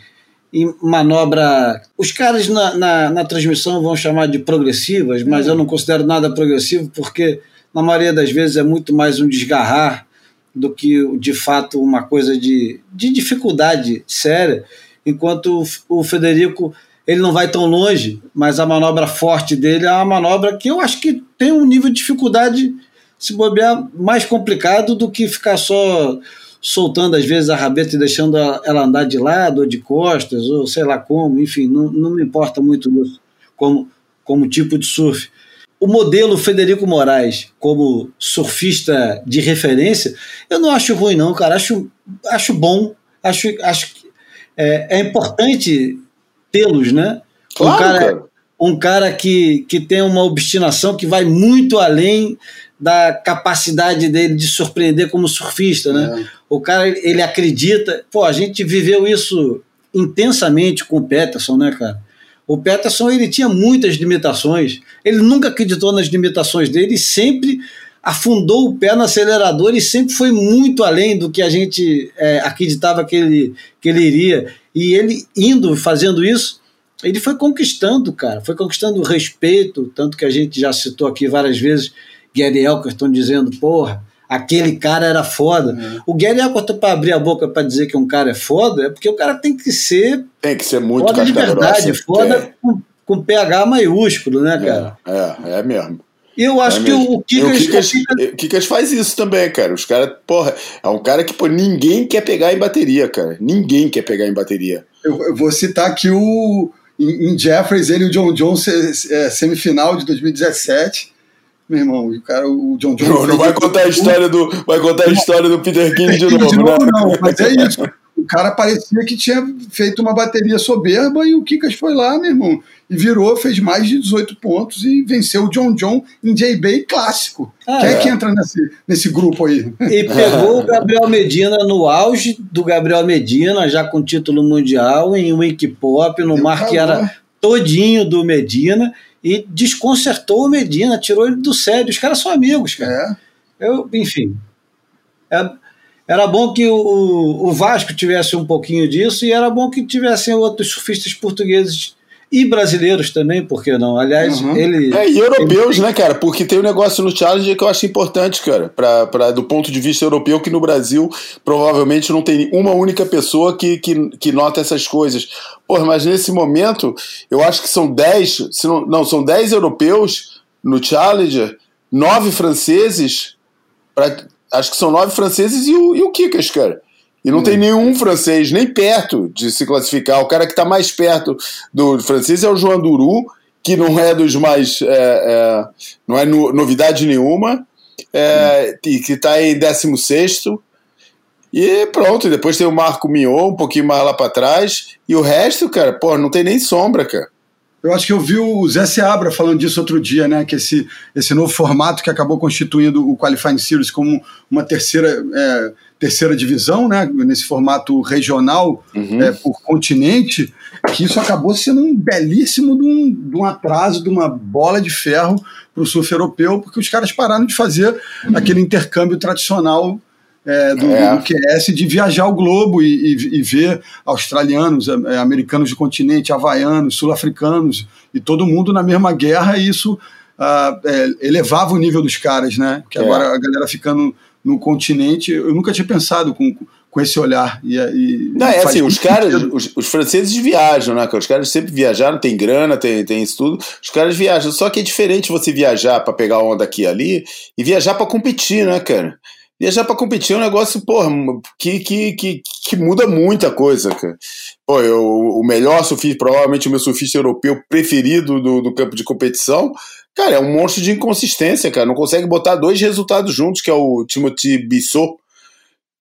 Speaker 1: em manobra. Os caras na, na, na, transmissão vão chamar de progressivas, mas uhum. eu não considero nada progressivo porque na maioria das vezes é muito mais um desgarrar do que de fato uma coisa de, de dificuldade séria, enquanto o, Federico ele não vai tão longe, mas a manobra forte dele é uma manobra que eu acho que tem um nível de dificuldade se bobear mais complicado do que ficar só soltando às vezes a rabeta e deixando ela andar de lado ou de costas ou sei lá como, enfim, não, não me importa muito isso como, como tipo de surf o modelo Federico Moraes como surfista de referência, eu não acho ruim, não, cara. Acho, acho bom. Acho, acho que é, é importante tê-los, né?
Speaker 4: Claro, um cara, cara,
Speaker 1: um cara que, que tem uma obstinação que vai muito além da capacidade dele de surpreender como surfista, né? É. O cara, ele acredita. Pô, a gente viveu isso intensamente com o Peterson, né, cara? O Peterson ele tinha muitas limitações. Ele nunca acreditou nas limitações dele sempre afundou o pé no acelerador e sempre foi muito além do que a gente é, acreditava que ele, que ele iria. E ele indo, fazendo isso, ele foi conquistando, cara, foi conquistando o respeito, tanto que a gente já citou aqui várias vezes Gary Elkerton dizendo, porra, aquele cara era foda. Uhum. O Gary Elkerton, para abrir a boca para dizer que um cara é foda, é porque o cara tem que ser.
Speaker 4: Tem que ser muito
Speaker 1: foda de verdade, grossa. foda é. com, com PH maiúsculo, né, cara?
Speaker 4: É, é, é mesmo.
Speaker 1: E eu acho é que o,
Speaker 4: Kikas, o Kikas, faz isso também, cara. Os caras, porra, é um cara que pô, ninguém quer pegar em bateria, cara. Ninguém quer pegar em bateria.
Speaker 2: Eu, eu vou citar aqui o. Em, em Jeffries, ele e o John Jones, é, semifinal de 2017 meu irmão, o cara, o John Jones.
Speaker 4: Não, não vai contar a história do. Vai contar a história do Peter King de novo, de novo
Speaker 2: né? Não, mas é isso. O cara parecia que tinha feito uma bateria soberba e o Kikas foi lá, meu irmão, e virou, fez mais de 18 pontos e venceu o John John em J-Bay clássico. Ah, Quem é. é que entra nesse, nesse grupo aí?
Speaker 1: E pegou o Gabriel Medina no auge do Gabriel Medina, já com título mundial, em Wink Pop, no mar que era todinho do Medina e desconcertou o Medina, tirou ele do sério. Os caras são amigos, cara. É. Eu, enfim. É, era bom que o, o Vasco tivesse um pouquinho disso e era bom que tivessem outros surfistas portugueses e brasileiros também, por que não? Aliás, uhum. ele.
Speaker 4: É, e europeus, ele... né, cara? Porque tem um negócio no Challenge que eu acho importante, cara, pra, pra, do ponto de vista europeu, que no Brasil provavelmente não tem uma única pessoa que, que, que nota essas coisas. Porra, mas nesse momento, eu acho que são 10, se não, não, são 10 europeus no Challenger, 9 franceses, pra, acho que são nove franceses e o, e o Kikas, cara. E não hum. tem nenhum francês nem perto de se classificar. O cara que está mais perto do francês é o João Duru, que não é dos mais. É, é, não é no, novidade nenhuma, é, hum. e que está em 16. E pronto, depois tem o Marco Mion, um pouquinho mais lá para trás. E o resto, cara, pô, não tem nem sombra, cara.
Speaker 2: Eu acho que eu vi o Zé Seabra falando disso outro dia, né? Que esse, esse novo formato que acabou constituindo o Qualifying Series como uma terceira, é, terceira divisão, né? Nesse formato regional uhum. é, por continente, que isso acabou sendo um belíssimo de um, de um atraso, de uma bola de ferro para o surf europeu, porque os caras pararam de fazer uhum. aquele intercâmbio tradicional é, do, é. do QS de viajar o globo e, e, e ver australianos, é, americanos do continente, havaianos, sul-africanos e todo mundo na mesma guerra e isso uh, é, elevava o nível dos caras, né? Que agora é. a galera ficando no continente, eu nunca tinha pensado com, com esse olhar. E, e
Speaker 4: Não, é assim, os caras, os, os, franceses viajam, né? Os caras sempre viajaram, tem grana, tem, tem isso tudo. Os caras viajam. Só que é diferente você viajar para pegar onda aqui e ali e viajar para competir, né, cara? Viajar para competir é um negócio, porra, que, que, que, que muda muita coisa, cara. Pô, eu, o melhor surfista, provavelmente o meu surfista europeu preferido do, do campo de competição, cara, é um monstro de inconsistência, cara. Não consegue botar dois resultados juntos, que é o Timothy Bissot,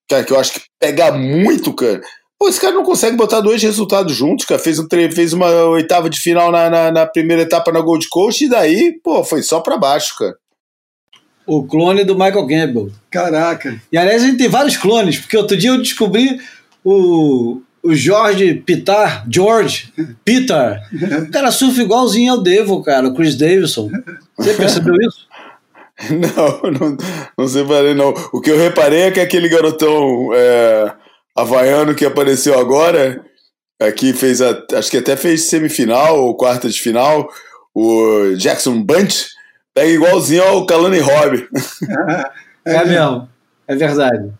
Speaker 4: cara, que eu acho que pega muito, cara. Pô, esse cara não consegue botar dois resultados juntos, cara. Fez, um, fez uma oitava de final na, na, na primeira etapa na Gold Coast e daí, pô, foi só para baixo, cara.
Speaker 1: O clone do Michael Campbell.
Speaker 2: Caraca.
Speaker 1: E aliás, a gente tem vários clones, porque outro dia eu descobri o, o George Pitar, George Peter. O cara surfa igualzinho ao Devo, cara, o Chris Davidson. Você percebeu isso? [laughs]
Speaker 4: Não, não, não separei, não. O que eu reparei é que aquele garotão é, havaiano que apareceu agora, aqui fez, a, acho que até fez semifinal ou quarta de final, o Jackson Bunch, Pega igualzinho ao Kalani Hobby.
Speaker 1: É, [laughs] é mesmo, é verdade.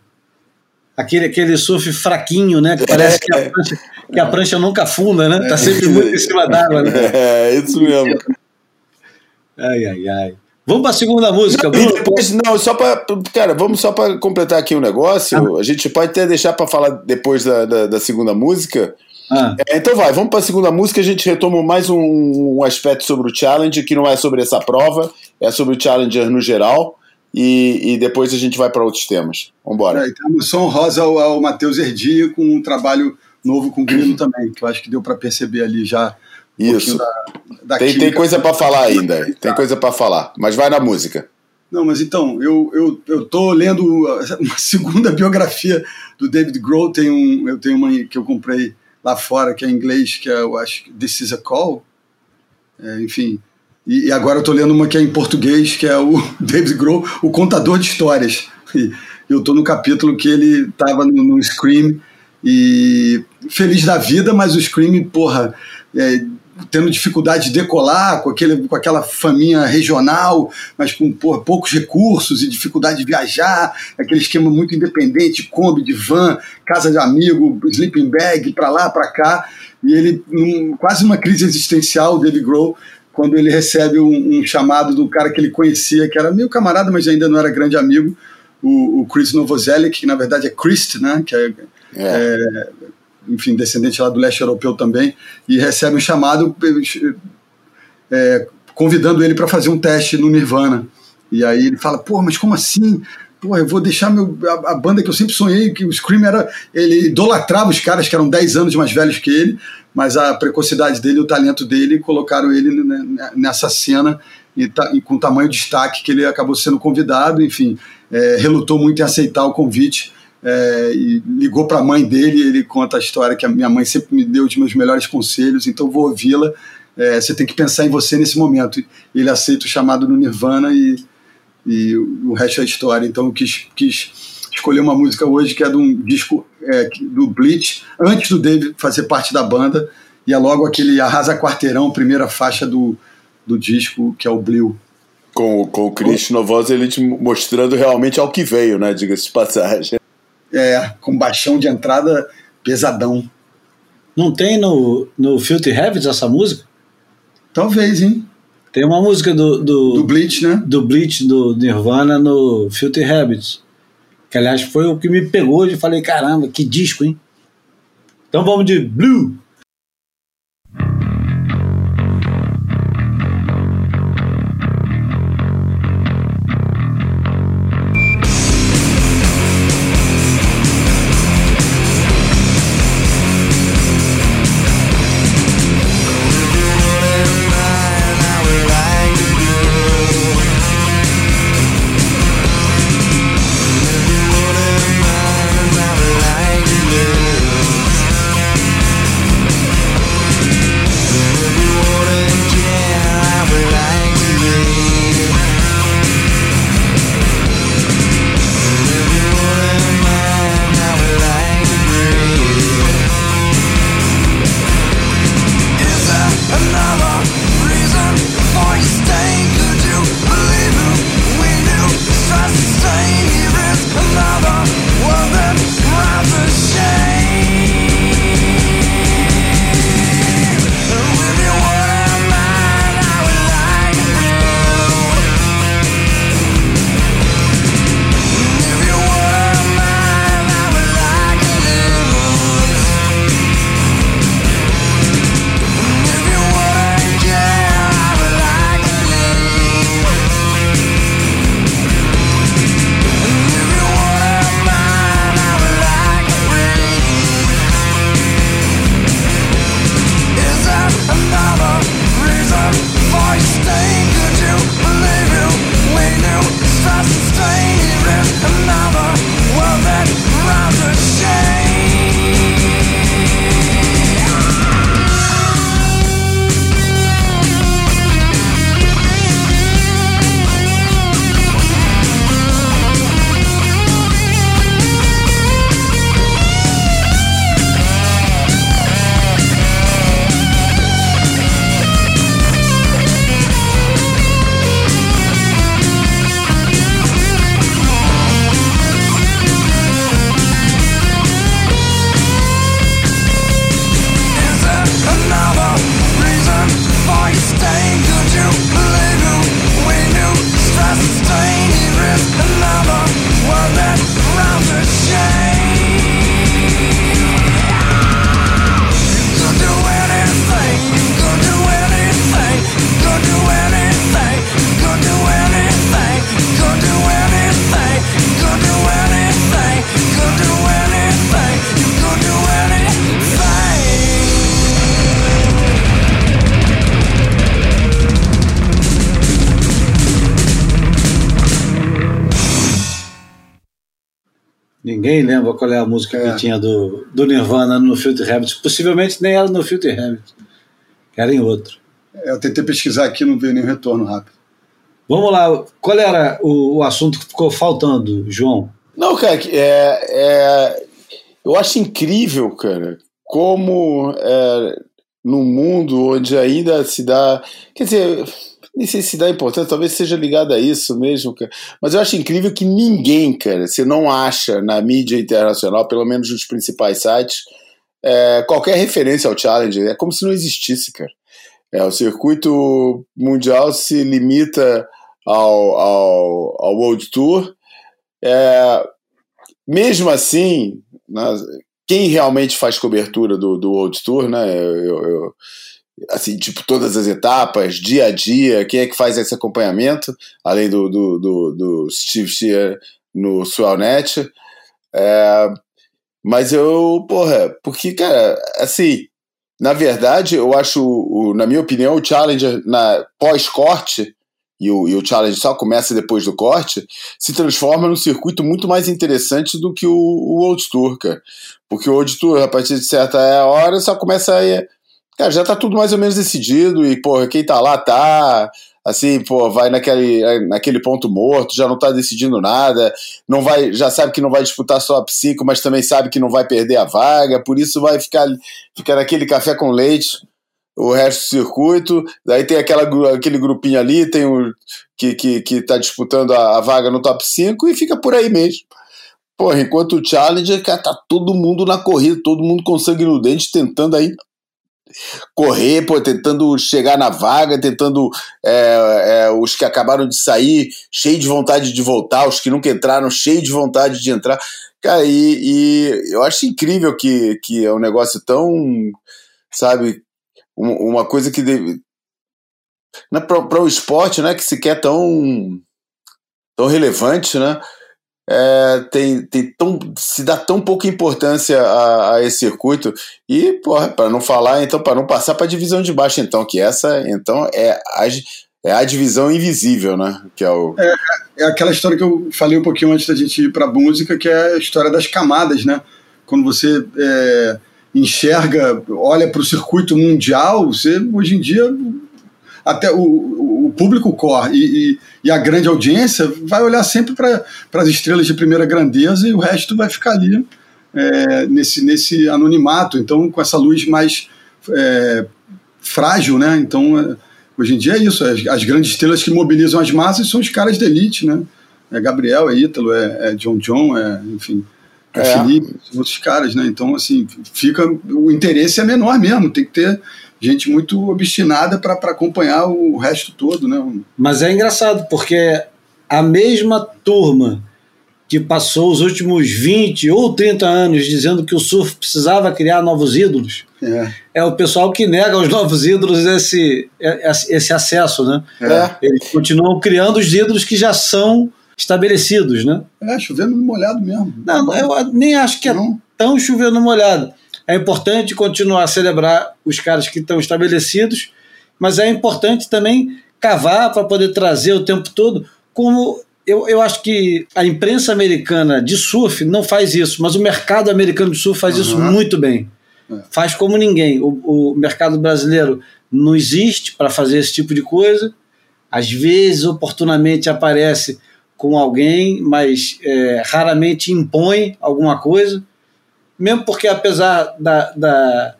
Speaker 1: Aquele, aquele surf fraquinho, né? Que parece que, a é. prancha, que a prancha nunca afunda, né? Tá sempre muito em cima d'água, né? [laughs]
Speaker 4: É, isso mesmo.
Speaker 1: Ai, ai, ai. Vamos para a segunda música,
Speaker 4: não, Depois, não, só para. Cara, vamos só para completar aqui um negócio. Ah. A gente pode até deixar para falar depois da, da, da segunda música. Ah. É, então vai, vamos para a segunda música. A gente retoma mais um, um, aspecto sobre o challenge, que não é sobre essa prova, é sobre o challenger no geral. E, e depois a gente vai para outros temas. Vamos embora.
Speaker 2: É, então, som rosa ao, ao Matheus Erdia com um trabalho novo com o Grilo [clears throat] também, que eu acho que deu para perceber ali já.
Speaker 4: Um Isso. Da, da tem, tem coisa para falar ainda. Tem coisa para falar. Mas vai na música.
Speaker 2: Não, mas então, eu, eu, eu tô lendo [laughs] uma segunda biografia do David Grohl, tem um, eu tenho uma que eu comprei lá fora, que é em inglês, que é, eu acho que This is a Call. É, enfim. E, e, agora eu estou lendo uma que é em português, que é o [laughs] David Grohl, o contador de histórias. E eu estou no capítulo que ele estava no, no Scream e feliz da vida, mas o Scream, porra, é, tendo dificuldade de decolar com, aquele, com aquela faminha regional, mas com porra, poucos recursos e dificuldade de viajar, aquele esquema muito independente, Kombi, de van, casa de amigo, sleeping bag, para lá, para cá, e ele, num, quase uma crise existencial, o David Grohl, quando ele recebe um, um, chamado do cara que ele conhecia, que era meu camarada, mas ainda não era grande amigo, o, o Chris Novoselic, que na verdade é Christ, né, que é, é. é enfim, descendente lá do leste europeu também, e recebe um chamado é, convidando ele para fazer um teste no Nirvana. E aí ele fala, pô, mas como assim? Pô, eu vou deixar meu, a, a, banda que eu sempre sonhei, que o Scream era. Ele idolatrava os caras que eram 10 anos mais velhos que ele, mas a precocidade dele, o talento dele, colocaram ele nessa cena e, ta, e com tamanho destaque que ele acabou sendo convidado, enfim, é, relutou muito em aceitar o convite é, e ligou para a mãe dele. Ele conta a história que a minha mãe sempre me deu os meus melhores conselhos, então vou ouvi-la. É, você tem que pensar em você nesse momento. Ele aceita o chamado no Nirvana e, e o resto é história. Então eu quis, quis escolher uma música hoje que é de um disco é, do Bleach, antes do Dave fazer parte da banda, e é logo aquele Arrasa Quarteirão, primeira faixa do, do disco, que é o Blue.
Speaker 4: Com, com o Chris Novosa ele te mostrando realmente ao que veio, né? Diga-se de passagem
Speaker 2: é, com baixão de entrada pesadão.
Speaker 1: Não tem no, no Filthy Habits essa música?
Speaker 2: Talvez, hein?
Speaker 1: Tem uma música do, do.
Speaker 2: Do Bleach, né?
Speaker 1: Do Bleach, do Nirvana no Filthy Habits.
Speaker 5: Que aliás foi o que me pegou e falei, caramba, que disco, hein? Então vamos de Blue. Música é. que tinha do, do Nirvana no Filter Rabbit. Possivelmente nem era no Filter Rabbit. Era em outro.
Speaker 2: Eu tentei pesquisar aqui não veio nenhum retorno rápido.
Speaker 5: Vamos lá. Qual era o, o assunto que ficou faltando, João?
Speaker 4: Não, cara, é, é, eu acho incrível, cara, como é, no mundo onde ainda se dá. Quer dizer, nem sei se dá importância, talvez seja ligado a isso mesmo, cara. Mas eu acho incrível que ninguém, cara, você não acha na mídia internacional, pelo menos nos principais sites, é, qualquer referência ao Challenger. É como se não existisse, cara. É, o circuito mundial se limita ao, ao, ao World Tour. É, mesmo assim, né, quem realmente faz cobertura do, do World Tour, né? Eu, eu, assim, tipo, todas as etapas, dia a dia, quem é que faz esse acompanhamento, além do, do, do, do Steve Shear no Swellnet. É, mas eu, porra, porque, cara, assim, na verdade, eu acho, o, na minha opinião, o Challenger na pós-corte, e o, e o Challenge só começa depois do corte, se transforma num circuito muito mais interessante do que o, o Old Tour, cara. Porque o Old Tour, a partir de certa hora, só começa a Cara, já tá tudo mais ou menos decidido e, porra, quem tá lá tá. Assim, pô, vai naquele, naquele ponto morto, já não tá decidindo nada, não vai, já sabe que não vai disputar só a 5, mas também sabe que não vai perder a vaga, por isso vai ficar, ficar naquele café com leite o resto do circuito. Daí tem aquela, aquele grupinho ali, tem o que, que, que tá disputando a, a vaga no top 5 e fica por aí mesmo. Porra, enquanto o Challenger, cara, tá todo mundo na corrida, todo mundo com sangue no dente, tentando aí correr, pô, tentando chegar na vaga, tentando é, é, os que acabaram de sair, cheio de vontade de voltar, os que nunca entraram, cheio de vontade de entrar. Cara, e, e eu acho incrível que, que é um negócio tão, sabe, uma coisa que deve, para o esporte, né, que se quer tão, tão relevante, né, é, tem, tem tão, se dá tão pouca importância a, a esse circuito. E, porra, para não falar, então, para não passar para a divisão de baixo, então, que essa, então, é a, é a divisão invisível, né, que é o...
Speaker 2: É, é aquela história que eu falei um pouquinho antes da gente ir para música, que é a história das camadas, né, quando você é, enxerga, olha para o circuito mundial, você, hoje em dia, até o, o público core e, e, e, a grande audiência vai olhar sempre para as estrelas de primeira grandeza e o resto vai ficar ali é, nesse, nesse anonimato, então com essa luz mais é, frágil, né? Então, é, hoje em dia é isso, as, as, grandes estrelas que mobilizam as massas são os caras de elite, né? É Gabriel, é Ítalo, é, é John John, é, enfim, é, é. Felipe, outros caras, né? Então, assim, fica. O interesse é menor mesmo, tem que ter gente muito obstinada para acompanhar o resto todo, né?
Speaker 1: Mas é engraçado, porque a mesma turma que passou os últimos 20 ou 30 anos dizendo que o surf precisava criar novos ídolos, é, é o pessoal que nega aos novos ídolos esse, esse acesso, né? É. Eles continuam criando os ídolos que já são estabelecidos, né?
Speaker 2: É, chovendo molhado mesmo.
Speaker 1: Não, eu nem acho que é Não. tão chovendo molhado. É importante continuar a celebrar os caras que estão estabelecidos, mas é importante também cavar para poder trazer o tempo todo, como eu, eu acho que a imprensa americana de surf não faz isso, mas o mercado americano de surf faz uhum. isso muito bem. É. Faz como ninguém. O, o mercado brasileiro não existe para fazer esse tipo de coisa. Às vezes, oportunamente, aparece com alguém, mas é, raramente impõe alguma coisa mesmo porque, apesar da, da,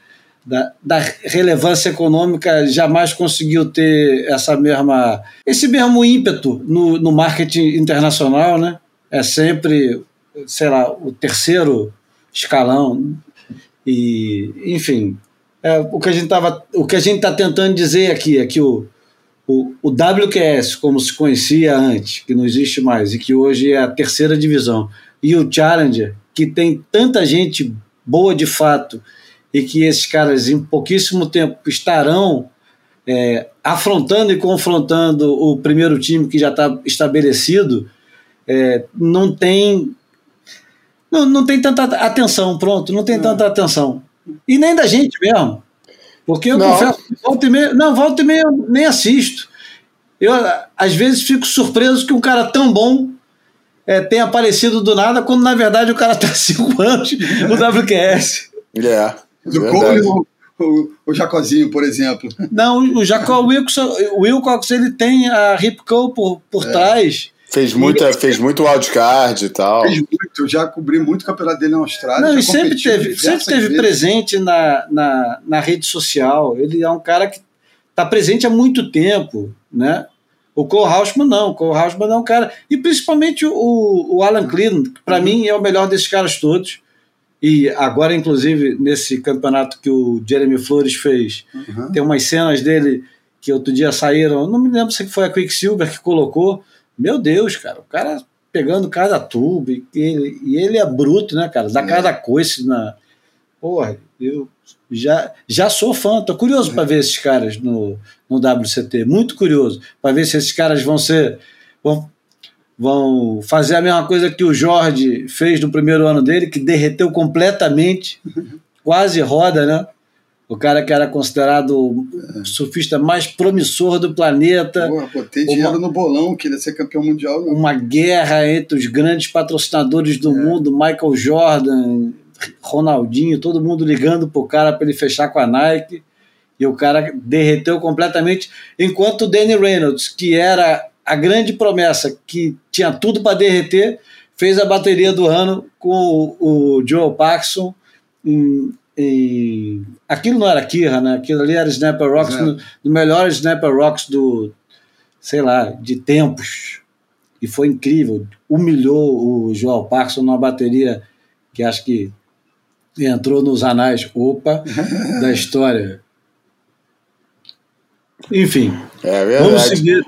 Speaker 1: da, da, relevância econômica, jamais conseguiu ter essa mesma, esse mesmo ímpeto no, no marketing internacional, né? É sempre, sei lá, o terceiro escalão. E, enfim, é, o que a gente tava, o que a gente está tentando dizer aqui é que o, o, o WQS, como se conhecia antes, que não existe mais, e que hoje é a terceira divisão, e o Challenger, que tem tanta gente boa de fato e que esses caras em pouquíssimo tempo estarão é, afrontando e confrontando o primeiro time que já está estabelecido, é, não tem não, não tem tanta atenção, pronto, não tem tanta atenção. E nem da gente mesmo. Porque eu não. confesso, volta e meia, não, volta e meia nem assisto. Eu, às vezes, fico surpreso que um cara tão bom é, tem aparecido do nada, quando na verdade o cara está cinco [laughs] anos no WQS.
Speaker 4: É.
Speaker 2: Como o, o, Jacozinho, por exemplo.
Speaker 1: Não, o Jacó Wilcox, Wilcox ele tem a Ripco por, por é. trás.
Speaker 4: Fez, muita, fez muito wildcard e tal.
Speaker 2: Fez muito, eu já cobri muito o campeonato dele na Austrália.
Speaker 1: Não, e sempre teve, sempre teve presente na, na, na rede social. Ele é um cara que está presente há muito tempo, né? O Cole Hausman não, o Cole Hausman é um cara. E principalmente o, o Alan Cleveland, que para uhum. mim é o melhor desses caras todos. E agora, inclusive, nesse campeonato que o Jeremy Flores fez, uhum. tem umas cenas dele que outro dia saíram. Não me lembro se foi a Quicksilver que colocou. Meu Deus, cara, o cara pegando cada tubo, e ele, e ele é bruto, né, cara? Dá é. cada coice na. Porra, eu já, já sou fã, tô curioso para ver esses caras no, no WCT, muito curioso, para ver se esses caras vão ser. Vão, vão fazer a mesma coisa que o Jorge fez no primeiro ano dele, que derreteu completamente, [laughs] quase roda, né? O cara que era considerado o surfista mais promissor do planeta.
Speaker 2: Porra, botei dinheiro no bolão, queria ser campeão mundial. Não.
Speaker 1: Uma guerra entre os grandes patrocinadores do é. mundo, Michael Jordan, Ronaldinho, todo mundo ligando pro cara para ele fechar com a Nike. E o cara derreteu completamente. Enquanto o Danny Reynolds, que era a grande promessa, que tinha tudo para derreter, fez a bateria do ano com o, o Joe Paxson. Em, em... Aquilo não era Kira, né? Aquilo ali era Snapper Rocks, é. no, no melhor Snapper Rocks do, sei lá, de tempos. E foi incrível. Humilhou o Joel Paxson numa bateria que acho que entrou nos anais, opa, da história. Enfim.
Speaker 4: É verdade. Vamos seguir.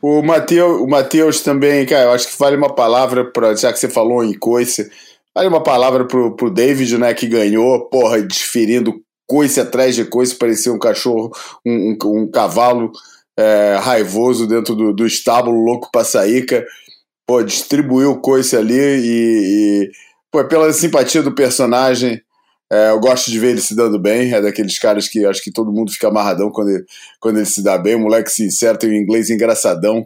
Speaker 4: O Matheus, o Matheus também, cara, eu acho que vale uma palavra para já que você falou em coice, vale uma palavra pro, pro David, né, que ganhou, porra, desferindo coice atrás de coice, parecia um cachorro, um, um, um cavalo é, raivoso dentro do, do estábulo, louco pra sair. Pô, distribuiu coice ali e, e pô, pela simpatia do personagem, é, eu gosto de ver ele se dando bem. É daqueles caras que acho que todo mundo fica amarradão quando ele, quando ele se dá bem. O moleque sincero, tem um inglês engraçadão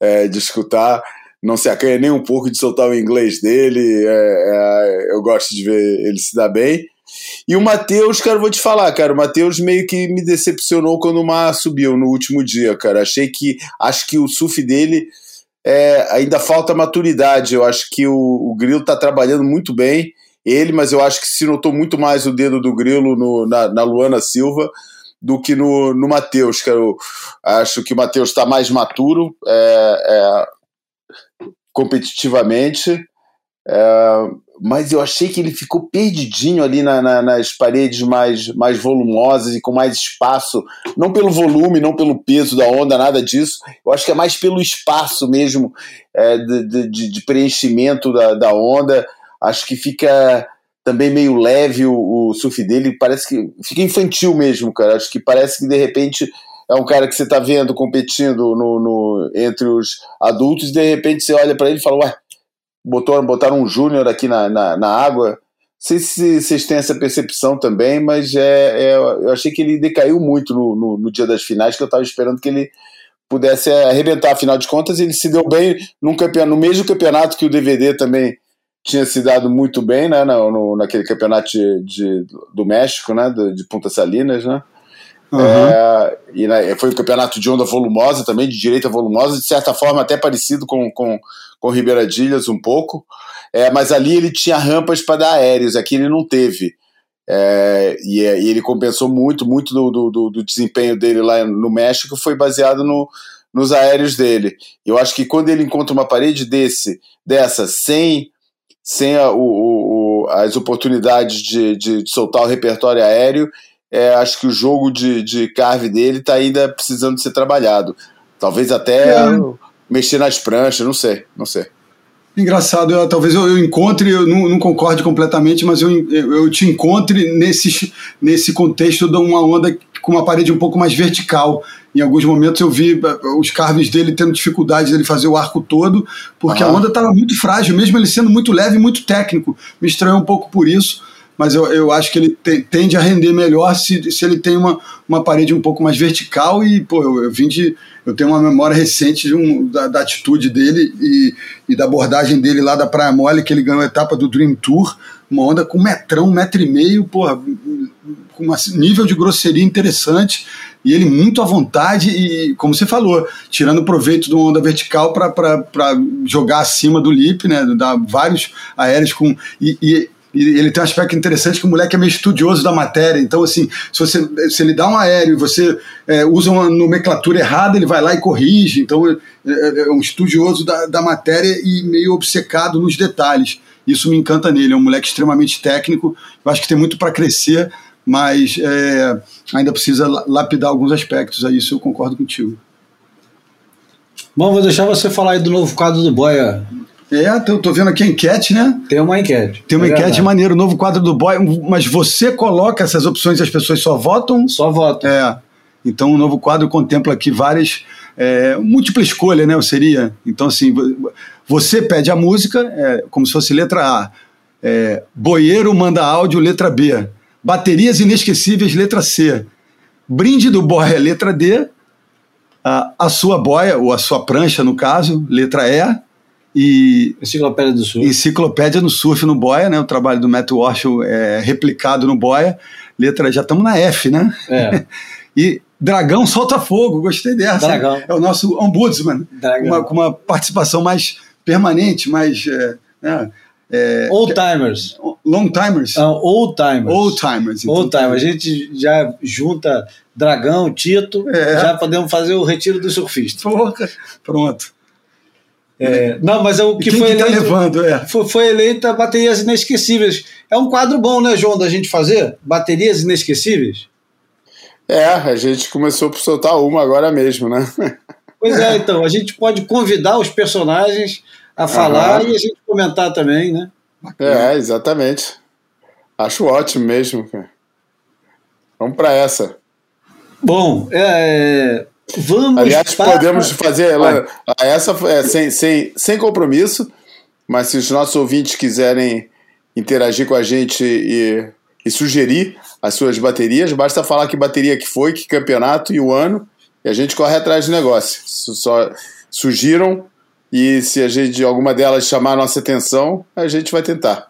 Speaker 4: é, de escutar. Não se acanha nem um pouco de soltar o inglês dele. É, é, eu gosto de ver ele se dar bem. E o Matheus, cara, vou te falar, cara, o Matheus meio que me decepcionou quando o Mar subiu no último dia, cara. Achei que. Acho que o surf dele é, ainda falta maturidade. Eu acho que o, o Grilo tá trabalhando muito bem ele, mas eu acho que se notou muito mais o dedo do Grilo no, na, na Luana Silva do que no, no Matheus. Eu acho que o Matheus está mais maturo é, é, competitivamente, é, mas eu achei que ele ficou perdidinho ali na, na, nas paredes mais, mais volumosas e com mais espaço, não pelo volume, não pelo peso da onda, nada disso. Eu acho que é mais pelo espaço mesmo é, de, de, de preenchimento da, da onda acho que fica também meio leve o, o surf dele, parece que fica infantil mesmo, cara. Acho que parece que de repente é um cara que você está vendo competindo no, no, entre os adultos e de repente você olha para ele e fala, ué, botaram, botaram um júnior aqui na, na, na, água. Não sei se vocês têm essa percepção também, mas é, é eu achei que ele decaiu muito no, no, no dia das finais, que eu estava esperando que ele pudesse arrebentar. Afinal de contas, ele se deu bem num campeonato, no mesmo campeonato que o DVD também tinha se dado muito bem, né, no, no naquele campeonato de, de, do México, né, de, de Punta Salinas, né, uhum. é, e né, foi um campeonato de onda volumosa também, de direita volumosa, de certa forma até parecido com, com, com Ribeira Dilhas um pouco, é, mas ali ele tinha rampas para dar aéreos, aqui ele não teve. É, e, e, ele compensou muito, muito do, do, do, desempenho dele lá no México foi baseado no, nos aéreos dele. Eu acho que quando ele encontra uma parede desse, dessa, sem sem a, o, o, as oportunidades de, de, de, soltar o repertório aéreo, é, acho que o jogo de, de carve dele está ainda precisando ser trabalhado. Talvez até é. mexer nas pranchas, não sei, não sei.
Speaker 2: Engraçado, eu, talvez eu, eu, encontre, eu não, não concorde completamente, mas eu, eu, eu, te encontre nesse, nesse contexto de uma onda com uma parede um pouco mais vertical. Em alguns momentos eu vi eh, os carves dele tendo dificuldade de ele fazer o arco todo, porque a onda estava muito frágil, mesmo ele sendo muito leve e muito técnico. Me estranhou um pouco por isso, mas eu, eu acho que ele te, tende a render melhor se, se ele tem uma, uma parede um pouco mais vertical. E, pô, eu, eu vim de. Eu tenho uma memória recente um, da, da, atitude dele e, e da abordagem dele lá da Praia Mole, que ele ganhou a etapa do Dream Tour, uma onda com um metrão, um metro e meio, porra, com um nível de grosseria interessante e ele muito à vontade e, como você falou, tirando proveito de uma onda vertical para jogar acima do lip, né? Dar vários aéreos com. E, e, e, ele tem um aspecto interessante que o moleque é meio estudioso da matéria. Então, assim, se, você, se ele dá um aéreo e você é, usa uma nomenclatura errada, ele vai lá e corrige. Então, é, é, é um estudioso da, da matéria e meio obcecado nos detalhes. Isso me encanta nele. É um moleque extremamente técnico. Eu acho que tem muito para crescer mas é, ainda precisa lapidar alguns aspectos, aí isso eu concordo contigo.
Speaker 1: Bom, vou deixar você falar aí do novo quadro do Boia.
Speaker 2: É, tô, tô vendo aqui a enquete, né?
Speaker 1: Tem uma enquete.
Speaker 2: Tem uma é enquete verdade. maneira, o novo quadro do Boia, mas você coloca essas opções e as pessoas só votam?
Speaker 1: Só votam.
Speaker 2: É. Então o novo quadro contempla aqui várias. É, múltipla escolha, né? Seria. Então, assim, você pede a música, é, como se fosse letra A. É, boieiro manda áudio, letra B. Baterias inesquecíveis, letra C. Brinde do boia, letra D. A, a sua boia, ou a sua prancha, no caso, letra E. E
Speaker 1: Enciclopédia do Surf.
Speaker 2: Enciclopédia no Surf no Boia, né? O trabalho do Matt Walsh é replicado no Boia. Letra, já estamos na F, né?
Speaker 1: É. [laughs]
Speaker 2: e Dragão Solta Fogo, gostei dessa.
Speaker 1: Dragão.
Speaker 2: É o nosso ombudsman. Dragão. Uma, com uma participação mais permanente, mais. É, né?
Speaker 1: É, old timers.
Speaker 2: Long timers?
Speaker 1: Uh, old timers.
Speaker 2: Old timers.
Speaker 1: Então, old timers. A gente já junta Dragão, Tito, é. já podemos fazer o retiro do surfista.
Speaker 2: Porra, pronto.
Speaker 1: É, não, mas é o que foi
Speaker 2: que tá eleito. Tá levando, é.
Speaker 1: foi, foi eleita Baterias Inesquecíveis. É um quadro bom, né, João, da gente fazer? Baterias Inesquecíveis?
Speaker 4: É, a gente começou por soltar uma agora mesmo, né?
Speaker 1: Pois é, então, a gente pode convidar os personagens a falar e a gente comentar também, né?
Speaker 4: É, exatamente. Acho ótimo mesmo. Vamos para essa.
Speaker 1: Bom, é, vamos.
Speaker 4: Aliás, para... podemos fazer ela, essa é, sem, sem, sem compromisso, mas se os nossos ouvintes quiserem interagir com a gente e, e sugerir as suas baterias, basta falar que bateria que foi, que campeonato e o ano, e a gente corre atrás do negócio. Só sugiram e se a gente alguma delas chamar a nossa atenção, a gente vai tentar.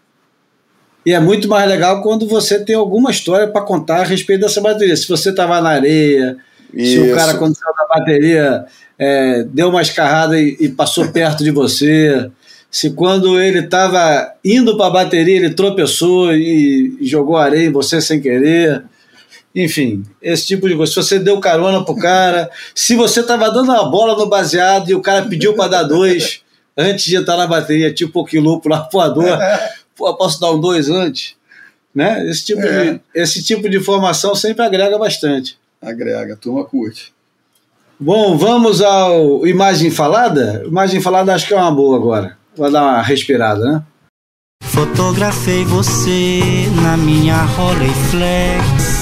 Speaker 1: E é muito mais legal quando você tem alguma história para contar a respeito dessa bateria. Se você estava na areia, Isso. se o cara, quando saiu da bateria, é, deu uma escarrada e, e, passou perto de você. Se quando ele estava indo para a bateria, ele tropeçou e, e jogou areia em você sem querer. Enfim, esse tipo de coisa. Se você deu carona pro cara, se você estava dando a bola no baseado e o cara pediu para dar dois antes de entrar na bateria, tipo o quilupo lá voador [laughs] pô, posso dar um dois antes? Né? Esse, tipo é. de, esse tipo de informação sempre agrega bastante.
Speaker 2: Agrega, turma curte.
Speaker 1: Bom, vamos ao Imagem Falada? Imagem Falada acho que é uma boa agora. Vou dar uma respirada, né?
Speaker 6: Fotografei você na minha Rolleiflex.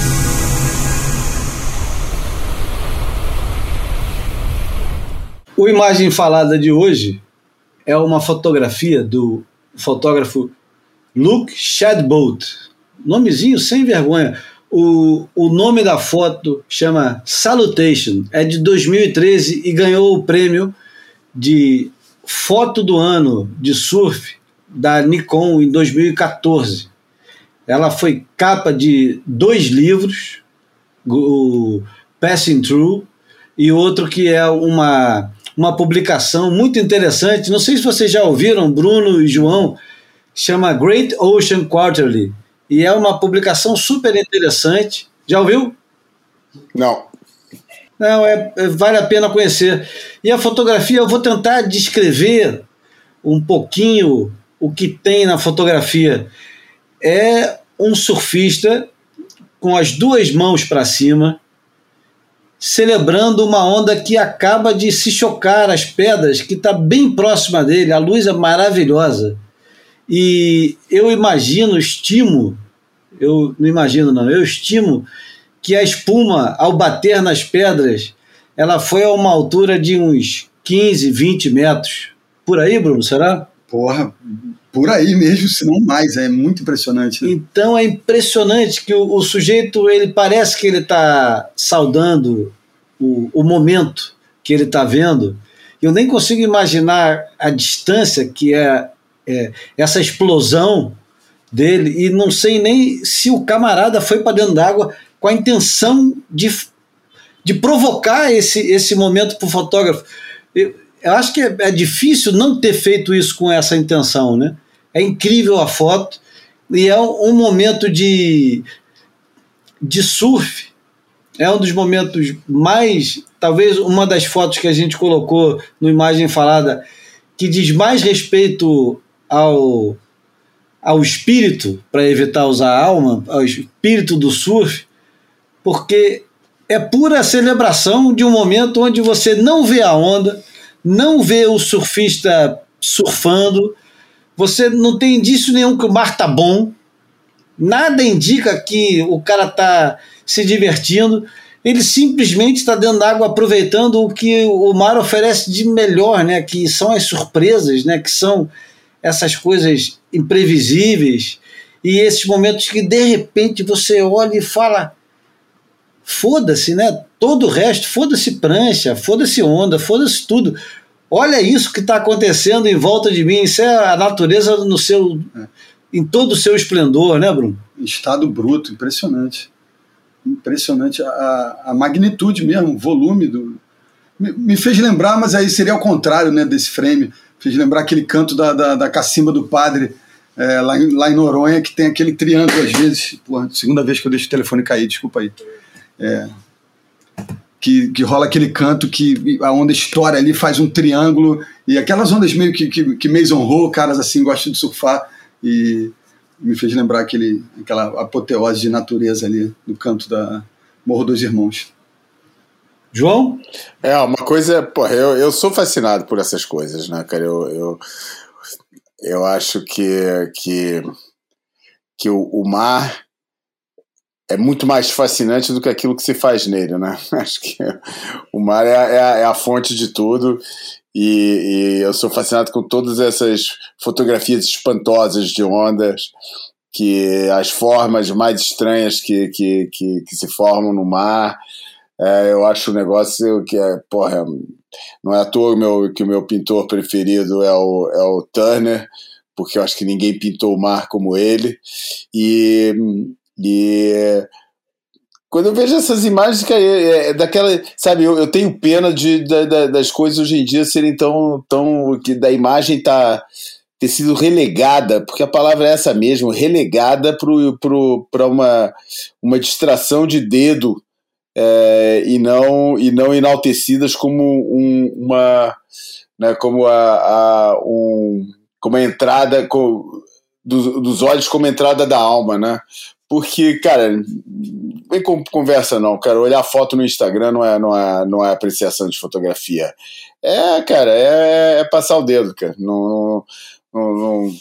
Speaker 1: O Imagem Falada de hoje é uma fotografia do fotógrafo Luke Shadbolt. Nomezinho sem vergonha. O, o nome da foto chama Salutation, é de 2013 e ganhou o prêmio de foto do ano de surf da Nikon em 2014. Ela foi capa de dois livros, o Passing Through e outro que é uma, uma publicação muito interessante. Não sei se vocês já ouviram, Bruno e João, chama Great Ocean Quarterly e é uma publicação super interessante. Já ouviu?
Speaker 4: Não.
Speaker 1: Não, é, é, vale a pena conhecer. E a fotografia, eu vou tentar descrever um pouquinho o que tem na fotografia. É um surfista com as duas mãos para cima, celebrando uma onda que acaba de se chocar as pedras, que está bem próxima dele. A luz é maravilhosa. E eu imagino, estimo, eu não imagino não, eu estimo que a espuma, ao bater nas pedras, ela foi a uma altura de uns 15, 20 metros. Por aí, Bruno, será?
Speaker 2: Porra, por aí mesmo, se não mais, é muito impressionante. Né?
Speaker 1: Então é impressionante que o, o, sujeito, ele parece que ele está saudando o, o momento que ele está vendo. Eu nem consigo imaginar a distância que é é, essa explosão dele, e não sei nem se o camarada foi para dentro d'água com a intenção de, de provocar esse, esse momento para o fotógrafo. Eu, eu, acho que é, é difícil não ter feito isso com essa intenção, né? É incrível a foto e é um momento de, de surf. É um dos momentos mais, talvez uma das fotos que a gente colocou no imagem falada que diz mais respeito ao, ao espírito, para evitar usar alma, ao espírito do surf, porque é pura celebração de um momento onde você não vê a onda, não vê o surfista surfando, você não tem indício nenhum que o mar tá bom, nada indica que o cara tá se divertindo, ele simplesmente está dentro d'água aproveitando o que o mar oferece de melhor, né? Que são as surpresas, né? Que são essas coisas imprevisíveis e esses momentos que de repente você olha e fala: foda-se, né? Todo o resto, foda-se prancha, foda-se onda, foda-se tudo. Olha isso que está acontecendo em volta de mim. Isso é a natureza no seu, em todo o seu esplendor, né, Bruno?
Speaker 2: Estado bruto, impressionante. Impressionante a, a magnitude mesmo, o volume do. Me, me fez lembrar, mas aí seria ao contrário, né, desse frame Fiz lembrar aquele canto da, da, da cacimba do padre é, lá, em, lá em Noronha, que tem aquele triângulo às vezes. Porra, segunda vez que eu deixo o telefone cair, desculpa aí. É, que, que rola aquele canto que a onda estoura ali, faz um triângulo, e aquelas ondas meio que, que, que Mason Ho, caras assim gostam de surfar, e me fez lembrar aquele, aquela apoteose de natureza ali no canto da, Morro dos Irmãos.
Speaker 1: João?
Speaker 4: É, uma coisa, porra, eu, eu sou fascinado por essas coisas, né, cara? Eu, eu, eu acho que, que, que o, o mar é muito mais fascinante do que aquilo que se faz nele, né? [laughs] Acho que o mar é, é, é a fonte de tudo e, e, eu sou fascinado com todas essas fotografias espantosas de ondas, que as formas mais estranhas que, que, que, que se formam no mar. É, eu acho um negócio que é, porra, não é à toa meu, que o meu pintor preferido é o, é o Turner, porque eu acho que ninguém pintou o mar como ele. E, e quando eu vejo essas imagens, que é, é, daquela. Sabe, eu, eu tenho pena de, da, das coisas hoje em dia serem tão. tão que da imagem tá ter sido relegada, porque a palavra é essa mesmo, relegada para uma, uma distração de dedo é, e, não, e não enaltecidas como um, uma. Né, como a, a, um, como a entrada com, dos, dos olhos como entrada da alma, né? Porque, cara, vem com conversa não, cara. Olhar foto no Instagram não é, não é, não é apreciação de fotografia. É, cara, é, é passar o dedo, cara. Não, não, não,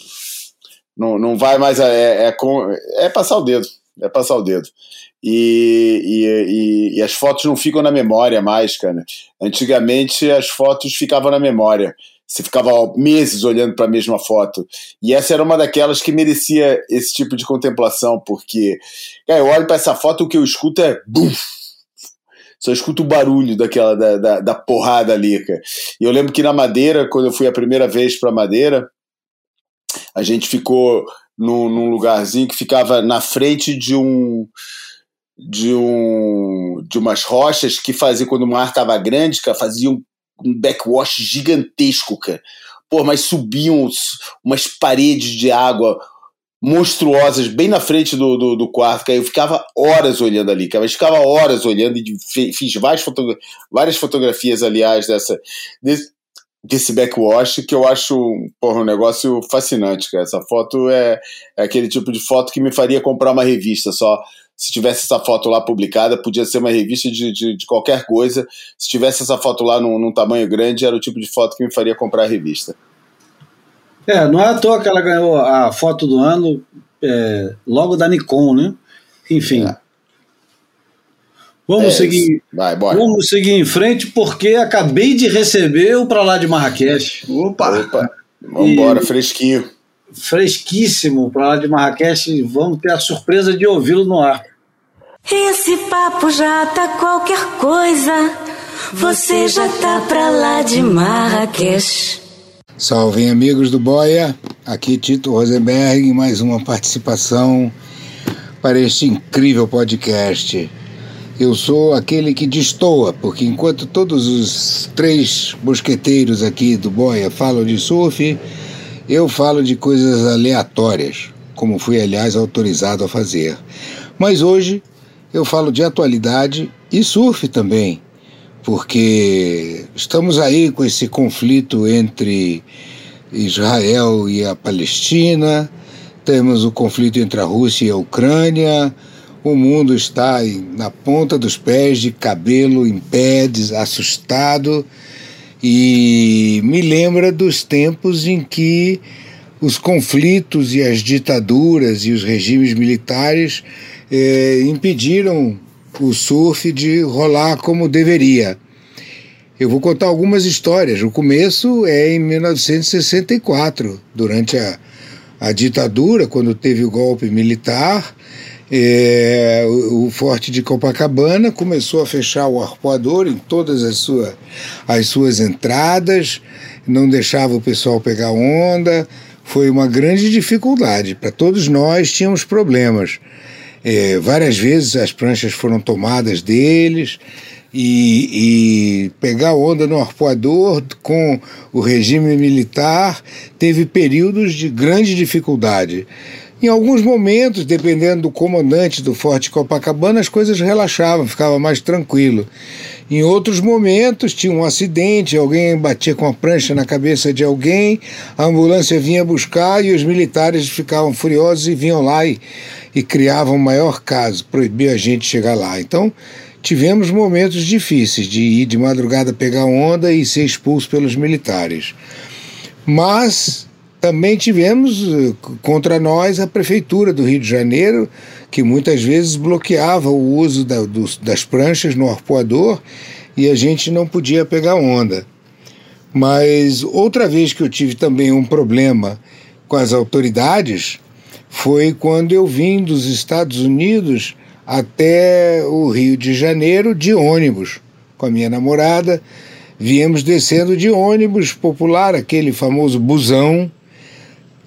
Speaker 4: não, não vai mais. É, é, é, passar o dedo. É passar o dedo. E, e, e, e, as fotos não ficam na memória mais, cara. Antigamente as fotos ficavam na memória. Você ficava meses olhando para a mesma foto. E essa era uma daquelas que merecia esse tipo de contemplação, porque eu olho para essa foto o que eu escuto é bum! Só escuto o barulho daquela da, da, da, porrada ali, cara. E eu lembro que na Madeira, quando eu fui a primeira vez para Madeira, a gente ficou num, num lugarzinho que ficava na frente de um de um de umas rochas que fazia quando o mar estava grande, cara, fazia um backwash gigantesco, cara. Pô, mas subiam umas paredes de água monstruosas bem na frente do, do, do quarto, cara. Eu ficava horas olhando ali, cara. Eu ficava horas olhando e fiz várias, várias fotografias, aliás, dessa, desse, desse backwash que eu acho porra, um negócio fascinante, cara. Essa foto é, é aquele tipo de foto que me faria comprar uma revista só se tivesse essa foto lá publicada, podia ser uma revista de, de, de qualquer coisa. Se tivesse essa foto lá num, num, tamanho grande, era o tipo de foto que me faria comprar a revista.
Speaker 1: É, não é à toa que ela ganhou a foto do ano é, logo da Nikon, né? Enfim. É. Vamos é seguir.
Speaker 4: Vai, bora.
Speaker 1: Vamos seguir em frente porque acabei de receber o para lá de Marrakech.
Speaker 4: Opa! Opa. Vamos embora, fresquinho.
Speaker 1: Fresquíssimo para lá de Marrakech. Vamos ter a surpresa de ouvi-lo no ar.
Speaker 7: Esse papo já tá qualquer coisa. Você já tá pra lá de Marrakech.
Speaker 8: Salve amigos do Boia, aqui Tito Rosenberg, mais uma participação para este incrível podcast. Eu sou aquele que destoa, porque enquanto todos os três mosqueteiros aqui do Boia falam de surf, eu falo de coisas aleatórias, como fui, aliás, autorizado a fazer. Mas hoje eu falo de atualidade e surf também, porque estamos aí com esse conflito entre Israel e a Palestina, temos o conflito entre a Rússia e a Ucrânia, o mundo está na ponta dos pés, de cabelo em pé, assustado, e me lembra dos tempos em que os conflitos e as ditaduras e os regimes militares é, impediram o surf de rolar como deveria. Eu vou contar algumas histórias. O começo é em 1964, durante a, a ditadura, quando teve o golpe militar. É, o, Forte de Copacabana começou a fechar o arpoador em todas as, sua, as suas entradas, não deixava o pessoal pegar onda. Foi uma grande dificuldade. Para todos nós tínhamos problemas. É, várias vezes as pranchas foram tomadas deles e, e, pegar onda no arpoador com o regime militar teve períodos de grande dificuldade. Em alguns momentos, dependendo do comandante do Forte Copacabana, as coisas relaxavam, ficava mais tranquilo. Em outros momentos, tinha um acidente, alguém batia com a prancha na cabeça de alguém, a ambulância vinha buscar e os militares ficavam furiosos e vinham lá e, e criavam um maior caso, proibiam a gente chegar lá. Então, tivemos momentos difíceis de ir de madrugada pegar onda e ser expulso pelos militares. Mas também tivemos eh, contra nós a Prefeitura do Rio de Janeiro, que muitas vezes bloqueava o uso da, das pranchas no arpoador e a gente não podia pegar onda. Mas outra vez que eu tive também um problema com as autoridades foi quando eu vim dos Estados Unidos até o Rio de Janeiro de ônibus com a minha namorada. Viemos descendo de ônibus popular, aquele famoso busão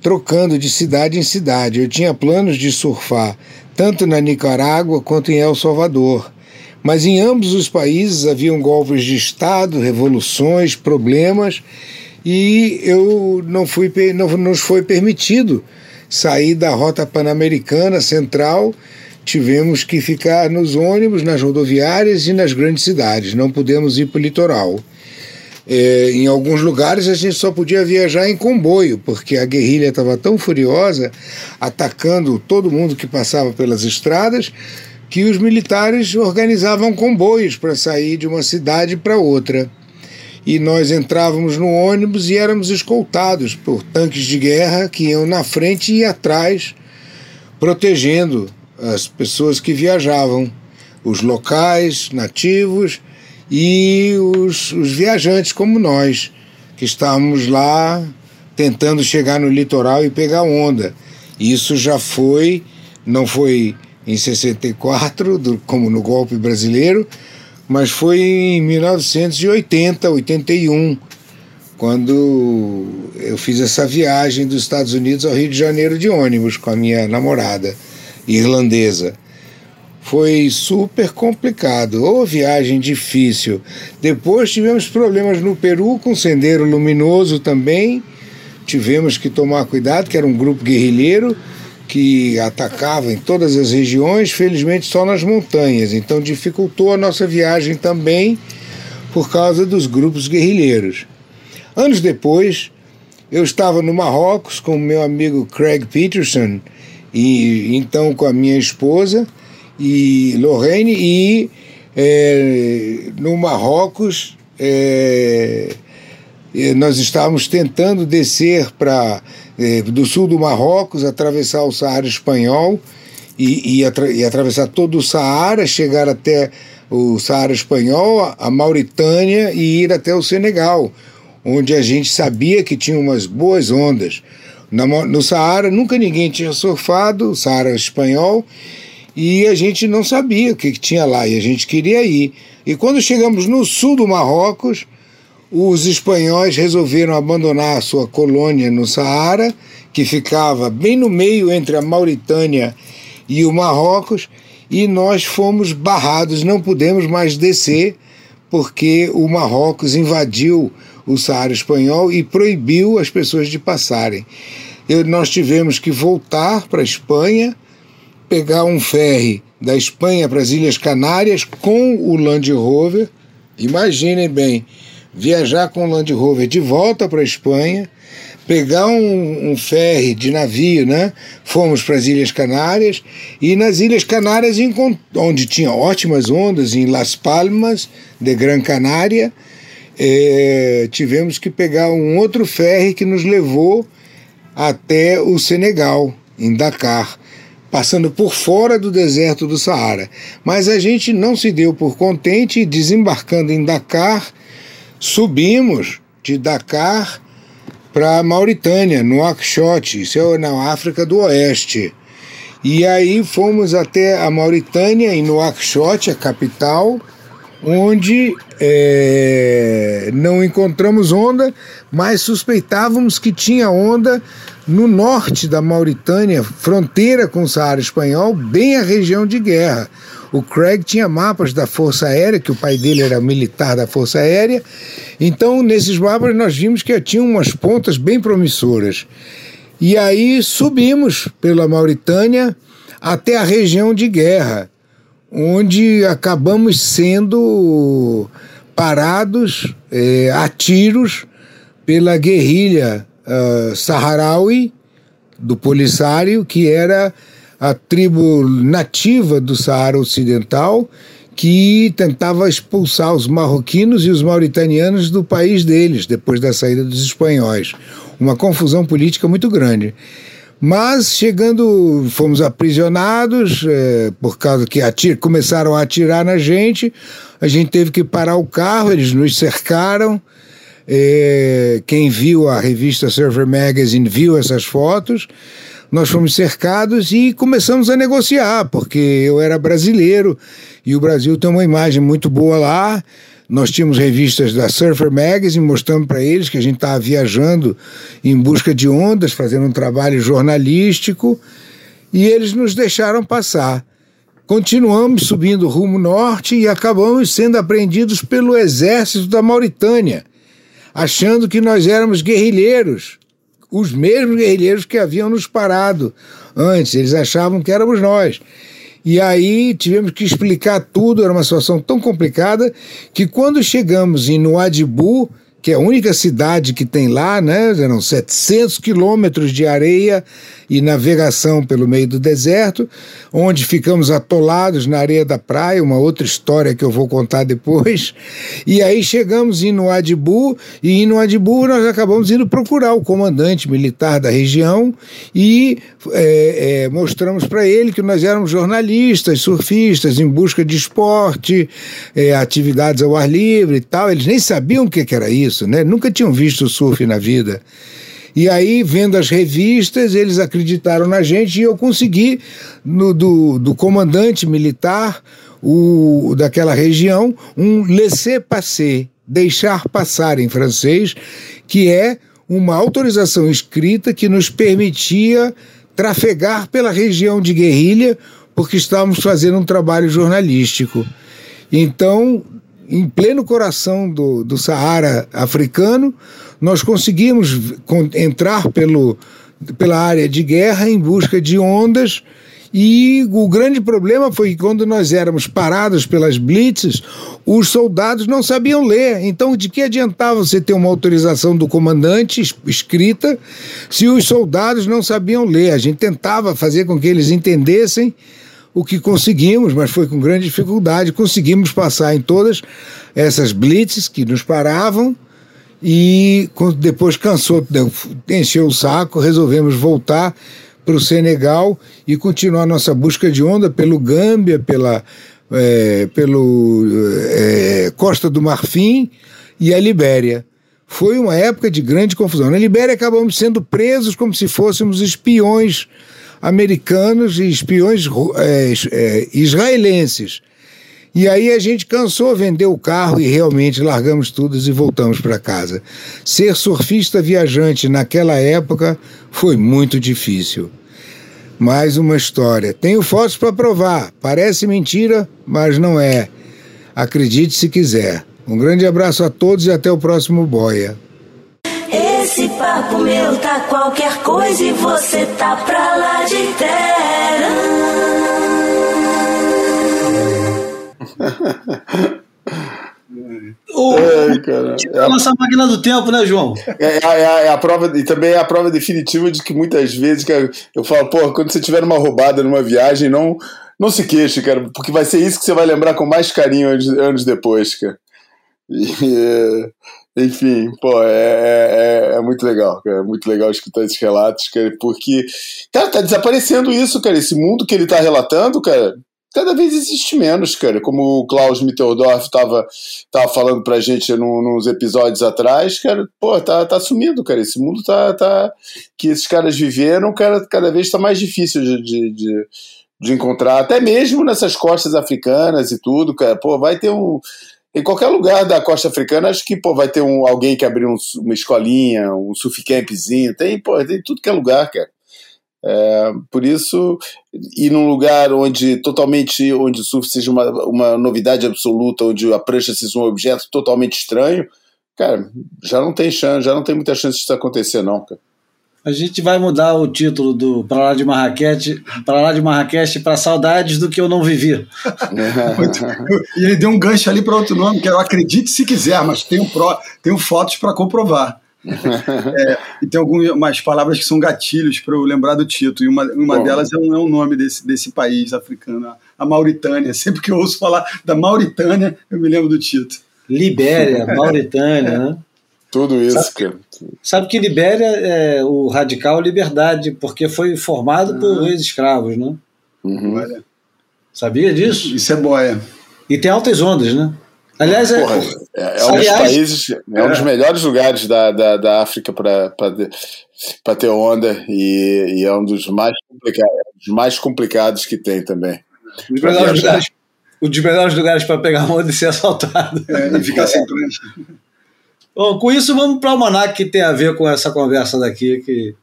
Speaker 8: trocando de cidade em cidade. Eu tinha planos de surfar tanto na Nicarágua quanto em El Salvador. Mas em ambos os países haviam golpes de Estado, revoluções, problemas, e eu não fui, não nos foi permitido sair da rota pan-americana central. Tivemos que ficar nos ônibus, nas rodoviárias e nas grandes cidades. Não pudemos ir para o litoral. É, em alguns lugares a gente só podia viajar em comboio, porque a guerrilha estava tão furiosa, atacando todo mundo que passava pelas estradas, que os militares organizavam comboios para sair de uma cidade para outra. E nós entrávamos no ônibus e éramos escoltados por tanques de guerra que iam na frente e atrás, protegendo as pessoas que viajavam, os locais, nativos e os, os viajantes como nós, que estávamos lá tentando chegar no litoral e pegar onda. Isso já foi, não foi em 64, do, como no golpe brasileiro, mas foi em 1980, 81, quando eu fiz essa viagem dos Estados Unidos ao Rio de Janeiro de ônibus com a minha namorada irlandesa. Foi super complicado, ou viagem difícil. Depois tivemos problemas no Peru com Sendeiro Luminoso também. Tivemos que tomar cuidado, que era um grupo guerrilheiro que atacava em todas as regiões, felizmente só nas montanhas. Então dificultou a nossa viagem também por causa dos grupos guerrilheiros. Anos depois, eu estava no Marrocos com o meu amigo Craig Peterson e então com a minha esposa e Lorraine e é, no Marrocos é, nós estávamos tentando descer para é, do sul do Marrocos, atravessar o Saara espanhol e, e, atra, e, atravessar todo o Saara, chegar até o Saara espanhol, a Mauritânia e ir até o Senegal, onde a gente sabia que tinha umas boas ondas. no Saara nunca ninguém tinha surfado, o Saara espanhol, e a gente não sabia o que, que tinha lá e a gente queria ir. E quando chegamos no sul do Marrocos, os espanhóis resolveram abandonar a sua colônia no Saara, que ficava bem no meio entre a Mauritânia e o Marrocos, e nós fomos barrados, não pudemos mais descer, porque o Marrocos invadiu o Saara espanhol e proibiu as pessoas de passarem. Eu, nós tivemos que voltar para a Espanha pegar um ferry da Espanha para as Ilhas Canárias com o Land Rover. Imaginem bem, viajar com o Land Rover de volta para a Espanha, pegar um, um, ferry de navio, né? Fomos para as Ilhas Canárias e nas Ilhas Canárias, onde tinha ótimas ondas, em Las Palmas de Gran Canária, é, tivemos que pegar um outro ferry que nos levou até o Senegal, em Dakar passando por fora do deserto do Saara. Mas a gente não se deu por contente e desembarcando em Dakar, subimos de Dakar para Mauritânia, no Akshot, isso é na África do Oeste. E aí fomos até a Mauritânia, em Nouakchott, a capital, onde é, não encontramos onda, mas suspeitávamos que tinha onda no norte da Mauritânia, fronteira com o Saara Espanhol, bem a região de guerra. O Craig tinha mapas da Força Aérea, que o pai dele era militar da Força Aérea. Então, nesses mapas, nós vimos que tinha umas pontas bem promissoras. E aí subimos pela Mauritânia até a região de guerra, onde acabamos sendo parados é, a tiros pela guerrilha uh, saharaui do Polisário, que era a tribo nativa do Saara Ocidental, que tentava expulsar os marroquinos e os mauritanianos do país deles, depois da saída dos espanhóis. Uma confusão política muito grande. Mas chegando, fomos aprisionados, é, por causa que atir, começaram a atirar na gente, a gente teve que parar o carro, eles nos cercaram. É, quem viu a revista Surfer Magazine viu essas fotos. Nós fomos cercados e começamos a negociar, porque eu era brasileiro e o Brasil tem uma imagem muito boa lá. Nós tínhamos revistas da Surfer Magazine mostrando para eles que a gente estava viajando em busca de ondas, fazendo um trabalho jornalístico, e eles nos deixaram passar. Continuamos subindo rumo norte e acabamos sendo apreendidos pelo exército da Mauritânia, achando que nós éramos guerrilheiros os mesmos guerrilheiros que haviam nos parado antes, eles achavam que éramos nós. E aí tivemos que explicar tudo, era uma situação tão complicada que quando chegamos em Nuadibu, que é a única cidade que tem lá, né? Eram 700 quilômetros de areia e navegação pelo meio do deserto, onde ficamos atolados na areia da praia, uma outra história que eu vou contar depois. [laughs] E aí chegamos em Nuadibu, e em Nuadibu nós acabamos indo procurar o comandante militar da região e é, é, mostramos para ele que nós éramos jornalistas, surfistas, em busca de esporte, é, atividades ao ar livre e tal. Eles nem sabiam o que, que era isso, né? Nunca tinham visto surf na vida. E aí, vendo as revistas, eles acreditaram na gente e eu consegui, no, do, do comandante militar o, daquela região, um laissez-passer, deixar passar em francês, que é uma autorização escrita que nos permitia trafegar pela região de guerrilha, porque estávamos fazendo um trabalho jornalístico. Então, em pleno coração do, do Saara africano, nós conseguimos entrar pelo, pela área de guerra em busca de ondas. E o grande problema foi que quando nós éramos parados pelas blitzes, os soldados não sabiam ler. Então, de que adiantava você ter uma autorização do comandante escrita se os soldados não sabiam ler? A gente tentava fazer com que eles entendessem o que conseguimos, mas foi com grande dificuldade. Conseguimos passar em todas essas blitzes que nos paravam e depois cansou, encheu o saco, resolvemos voltar para o Senegal e continuar nossa busca de onda pelo Gâmbia, pela é, pelo é, Costa do Marfim e a Libéria. Foi uma época de grande confusão. Na Libéria acabamos sendo presos como se fôssemos espiões americanos e espiões é, é israelenses. E aí a gente cansou, vendeu o carro e realmente largamos tudo e voltamos para casa. Ser surfista viajante naquela época foi muito difícil. Mais uma história. Tenho fotos para provar. Parece mentira, mas não é. Acredite se quiser. Um grande abraço a todos e até o próximo Boia.
Speaker 7: Esse papo meu tá qualquer coisa e você tá pra lá de terra.
Speaker 1: O, é, [laughs] cara. É a nossa máquina do tempo, né, João?
Speaker 4: É, é, é, a prova, e também é a prova definitiva de que muitas vezes, cara, eu falo, pô, quando você tiver uma roubada numa viagem, não, não se queixe, cara, porque vai ser isso que você vai lembrar com mais carinho anos, anos depois, cara. E, [laughs] enfim, pô, é, é, é, muito legal, cara, é muito legal escutar esses relatos, cara, porque, cara, tá desaparecendo isso, cara, esse mundo que ele tá relatando, cara, cada vez existe menos, cara. Como o Klaus Mitteldorf estava tava falando pra gente nos episódios atrás, cara, pô, tá, tá sumindo, cara. Esse mundo tá, tá. que esses caras viveram, cara, cada vez está mais difícil de, de, de, de, encontrar. Até mesmo nessas costas africanas e tudo, cara. Pô, vai ter um. Em qualquer lugar da costa africana, acho que pô, vai ter um, alguém que abrir um, uma escolinha, um surf campzinho. Tem, pô, tem tudo que é lugar, cara. É, por isso, ir num lugar onde totalmente, onde o surf seja uma, uma novidade absoluta, onde a prancha seja um objeto totalmente estranho, cara, já não tem chance, já não tem muita chance de isso acontecer, não, cara.
Speaker 1: A gente vai mudar o título do Pra lá de Marrakech para lá de Marrakech para Saudades do que eu não vivi. [laughs]
Speaker 2: e ele deu um gancho ali para outro nome, que é eu acredite se quiser, mas tenho, pro, tenho fotos para comprovar. É, e tem algumas palavras que são gatilhos para eu lembrar do título, e uma, uma delas é um, é um nome desse, desse país africano, a Mauritânia. [laughs] Sempre que eu ouço falar da Mauritânia, eu me lembro do título.
Speaker 1: Libéria, [laughs] Mauritânia, né?
Speaker 4: Tudo isso,
Speaker 1: sabe, cara. Sabe que Libéria é o radical liberdade, porque foi formado por uhum. ex-escravos, né?
Speaker 2: Uhum.
Speaker 1: Sabia disso?
Speaker 2: Isso é boia.
Speaker 1: E tem altas ondas, né? Aliás, é,
Speaker 4: Porra, é, é um dos países, é um dos melhores lugares da, da, da África para ter onda e, e, é um dos mais, complicados, dos mais complicados que tem também.
Speaker 1: Os melhores lugares, um dos melhores lugares para pegar onda e ser assaltado.
Speaker 2: É, e ficar sem prancha.
Speaker 1: Bom, com isso, vamos para o Almanac, que tem a ver com essa conversa daqui, que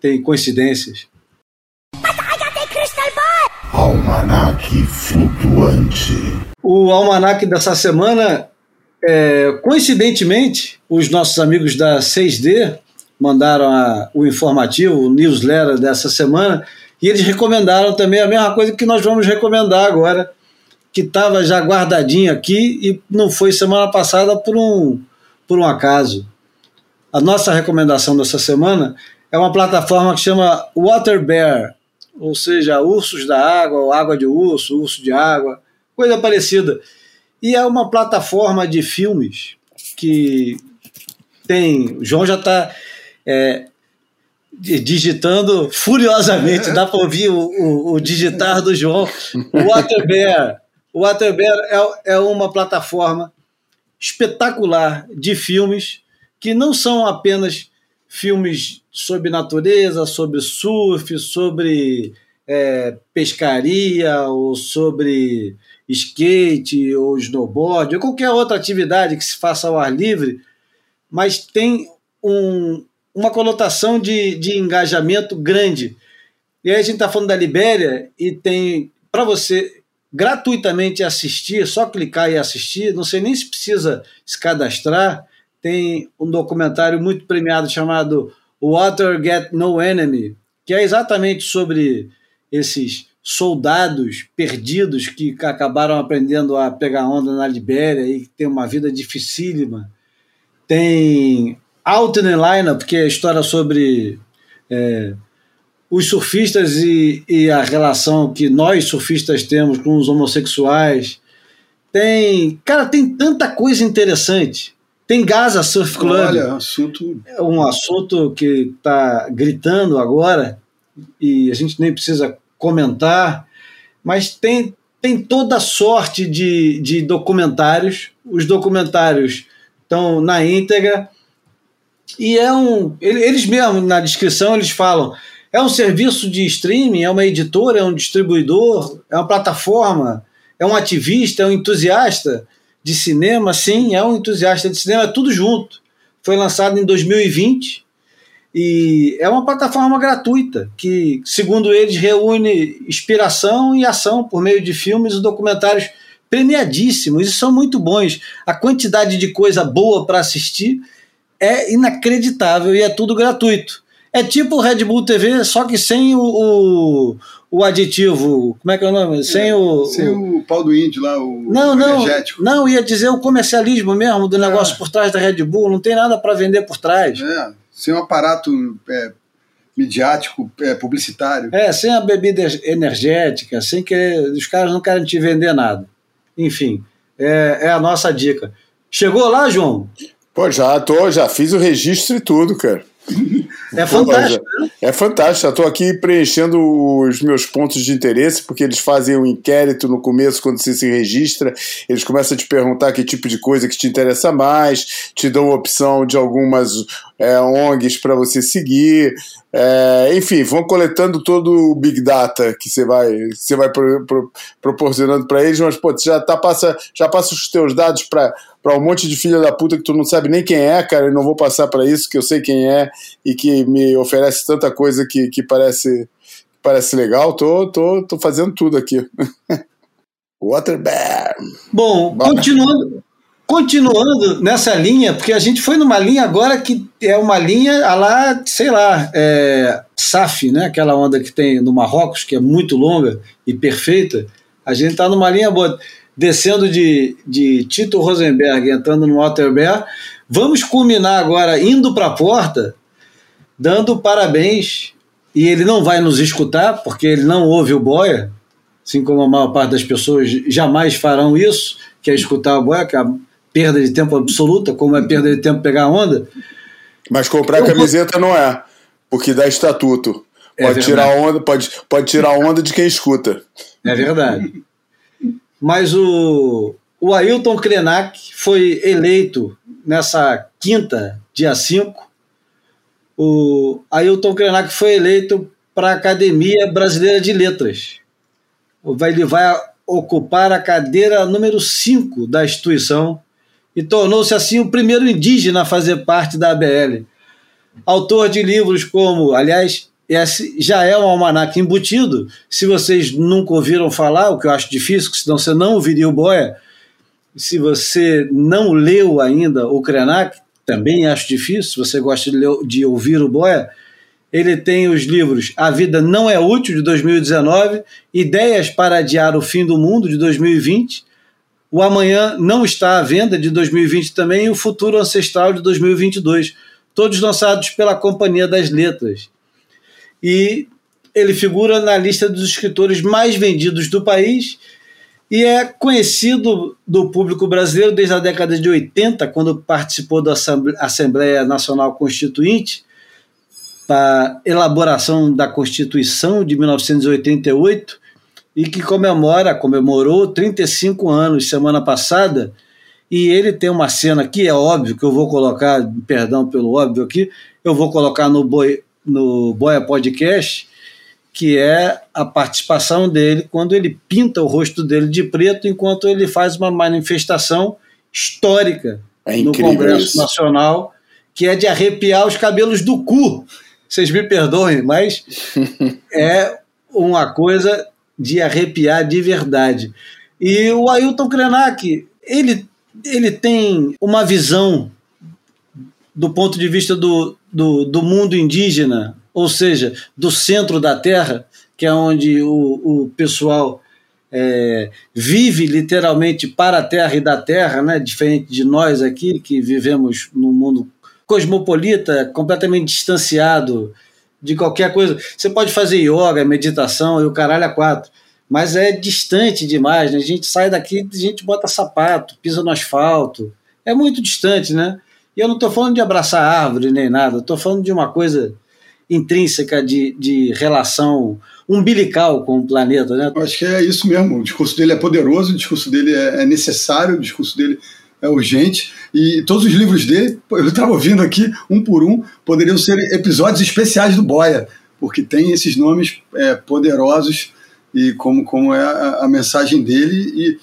Speaker 1: tem coincidências.
Speaker 8: Almanac flutuante.
Speaker 1: O almanac dessa semana, é, coincidentemente, os nossos amigos da 6D mandaram a, o informativo, o newsletter dessa semana, e eles recomendaram também a mesma coisa que nós vamos recomendar agora, que estava já guardadinho aqui e não foi semana passada por um por um acaso. A nossa recomendação dessa semana é uma plataforma que chama Water Bear, ou seja, ursos da água, ou água de urso, urso de água, coisa parecida. E é uma plataforma de filmes que tem. O João já está é, digitando furiosamente, dá para ouvir o, o, o, digitar do João. O Water Bear. O Water Bear é, é uma plataforma espetacular de filmes que não são apenas filmes sobre natureza, sobre surf, sobre é, pescaria ou sobre skate ou snowboard ou qualquer outra atividade que se faça ao ar livre, mas tem um, uma conotação de, de engajamento grande. E aí a gente está falando da Libéria e tem para você gratuitamente assistir, só clicar e assistir, não sei nem se precisa se cadastrar. Tem um documentário muito premiado chamado Water Get No Enemy, que é exatamente sobre esses soldados perdidos que acabaram aprendendo a pegar onda na Libéria e que tem uma vida dificílima. Tem Out in the Lineup, que é a história sobre é, os surfistas e, e a relação que nós surfistas temos com os homossexuais. Tem, cara, tem tanta coisa interessante. Tem Gaza Surf Club.
Speaker 2: Olha, assunto.
Speaker 1: É um assunto que está gritando agora e a gente nem precisa comentar, mas tem, tem toda sorte de, de documentários. Os documentários estão na íntegra e é um. Eles mesmos na descrição eles falam é um serviço de streaming, é uma editora, é um distribuidor, é uma plataforma, é um ativista, é um entusiasta de cinema, sim, é um entusiasta de cinema, é tudo junto. Foi lançado em 2020 e é uma plataforma gratuita que, segundo eles, reúne inspiração e ação por meio de filmes e documentários premiadíssimos e são muito bons. A quantidade de coisa boa para assistir é inacreditável e é tudo gratuito. É tipo o Red Bull TV, só que sem o, o, o aditivo. Como é que é o nome? Sem o.
Speaker 2: Sem o, o pau do índio lá, o,
Speaker 1: não, não, energético. Não, ia dizer o comercialismo mesmo do negócio é. por trás da Red Bull. Não tem nada para vender por trás.
Speaker 2: É, sem um aparato é, midiático, é, publicitário.
Speaker 1: É, sem a bebida energética, sem que os caras não querem te vender nada. Enfim, é, é a nossa dica. Chegou lá, João?
Speaker 4: Pô, já tô, já fiz o registro e tudo, cara.
Speaker 1: É fantástico.
Speaker 4: Né? É fantástico. Estou aqui preenchendo os meus pontos de interesse, porque eles fazem um inquérito no começo, quando você se registra. Eles começam a te perguntar que tipo de coisa que te interessa mais, te dão opção de algumas é, ONGs para você seguir. É, enfim, vão coletando todo o Big Data que você vai, você vai pro, pro, proporcionando para eles, mas pô, já, tá, passa, já passa os teus dados para um monte de filha da puta que tu não sabe nem quem é, cara, e não vou passar para isso, que eu sei quem é e que me oferece tanta coisa que, que parece, parece legal. Tô, tô, tô fazendo tudo aqui. [laughs] Water Bear.
Speaker 1: Bom, continuando, Continuando nessa linha, porque a gente foi numa linha agora que é uma linha a lá, sei lá, é, SAF, né? aquela onda que tem no Marrocos, que é muito longa e perfeita. A gente está numa linha boa, descendo de, de Tito Rosenberg, entrando no Walter Vamos culminar agora indo para a porta, dando parabéns. E ele não vai nos escutar, porque ele não ouve o Boia, assim como a maior parte das pessoas jamais farão isso, que é escutar o Boia, que a perda de tempo absoluta, como é perda de tempo pegar a onda.
Speaker 4: Mas comprar Eu camiseta vou... não é, porque dá estatuto. É pode, tirar onda, pode, pode tirar onda de quem escuta.
Speaker 1: É verdade. Mas o, o Ailton Krenak foi eleito nessa quinta, dia 5. O Ailton Krenak foi eleito para a Academia Brasileira de Letras. Ele vai ocupar a cadeira número 5 da instituição e tornou-se assim o primeiro indígena a fazer parte da ABL. Autor de livros como, aliás, esse já é um almanac embutido. Se vocês nunca ouviram falar, o que eu acho difícil, senão você não ouviria o Boia. Se você não leu ainda o Krenak, também acho difícil. Se você gosta de, ler, de ouvir o Boia, ele tem os livros A Vida Não é Útil, de 2019, Ideias para Adiar o Fim do Mundo, de 2020, O Amanhã Não Está à Venda, de 2020 também, e O Futuro Ancestral, de 2022, todos lançados pela Companhia das Letras. E ele figura na lista dos escritores mais vendidos do país e é conhecido do público brasileiro desde a década de 80, quando participou da Assembleia Nacional Constituinte para elaboração da Constituição de 1988 e que comemora, comemorou 35 anos semana passada. E ele tem uma cena que é óbvio que eu vou colocar, perdão pelo óbvio aqui, eu vou colocar no boi, no Boia Podcast, que é a participação dele quando ele pinta o rosto dele de preto enquanto ele faz uma manifestação histórica
Speaker 4: é
Speaker 1: no Congresso
Speaker 4: isso.
Speaker 1: Nacional, que é de arrepiar os cabelos do cu. Vocês me perdoem, mas [laughs] é uma coisa de arrepiar de verdade. E o Ailton Krenak, ele, ele tem uma visão do ponto de vista do, do, do mundo indígena, ou seja, do centro da terra, que é onde o, o pessoal é, vive literalmente para a terra e da terra, né? diferente de nós aqui, que vivemos num mundo cosmopolita, completamente distanciado de qualquer coisa. Você pode fazer yoga, meditação e o caralho a quatro, mas é distante demais. Né? A gente sai daqui, a gente bota sapato, pisa no asfalto. É muito distante, né? E eu não estou falando de abraçar árvore nem nada, estou falando de uma coisa intrínseca de, de relação umbilical com o planeta. Né?
Speaker 2: Eu acho que é isso mesmo. O discurso dele é poderoso, o discurso dele é, é necessário, o discurso dele é urgente. E todos os livros dele, eu estava ouvindo aqui, um por um, poderiam ser episódios especiais do Boia, porque tem esses nomes é, poderosos e como, como é a, a mensagem dele.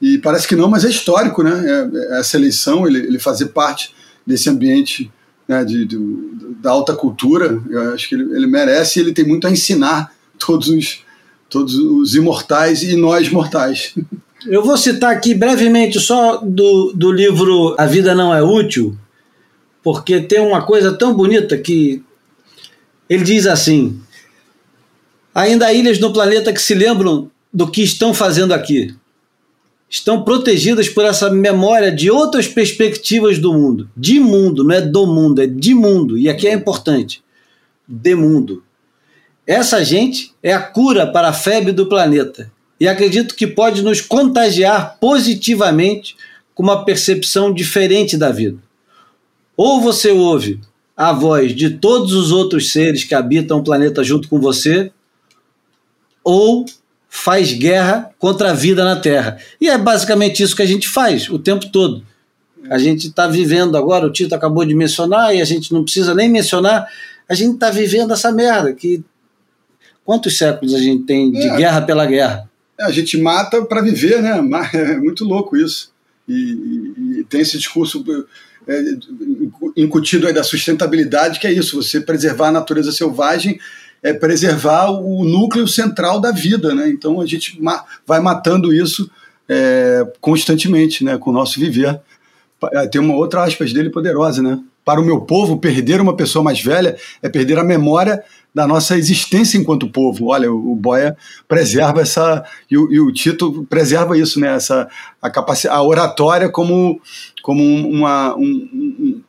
Speaker 2: E, e, parece que não, mas é histórico, né? É, é essa eleição, ele, ele fazer parte desse ambiente né, de, de, da alta cultura. Eu acho que ele, ele merece e ele tem muito a ensinar todos os, todos os imortais e nós mortais. [laughs]
Speaker 1: Eu vou citar aqui brevemente só do, do livro A Vida Não É Útil, porque tem uma coisa tão bonita que ele diz assim: ainda há ilhas no planeta que se lembram do que estão fazendo aqui estão protegidas por essa memória de outras perspectivas do mundo. De mundo, não é do mundo, é de mundo. E aqui é importante: de mundo. Essa gente é a cura para a febre do planeta. E acredito que pode nos contagiar positivamente com uma percepção diferente da vida. Ou você ouve a voz de todos os outros seres que habitam o planeta junto com você, ou faz guerra contra a vida na Terra. E é basicamente isso que a gente faz o tempo todo. A gente está vivendo agora, o Tito acabou de mencionar, e a gente não precisa nem mencionar, a gente está vivendo essa merda. Que quantos séculos a gente tem de é, guerra pela guerra?
Speaker 2: É, a gente mata para viver, né? [laughs] É muito louco isso. E, e, e tem esse discurso é, incutido aí da sustentabilidade, que é isso, você preservar a natureza selvagem é preservar o núcleo central da vida, né? Então a gente ma vai matando isso é, constantemente, né? Com o nosso viver. é, tem uma outra aspas dele poderosa, né? Para o meu povo, perder uma pessoa mais velha é perder a memória da nossa existência enquanto povo. Olha, o, Boia preserva essa e o, e o, Tito preserva isso, né? Essa a capacidade, a oratória como como uma um, um,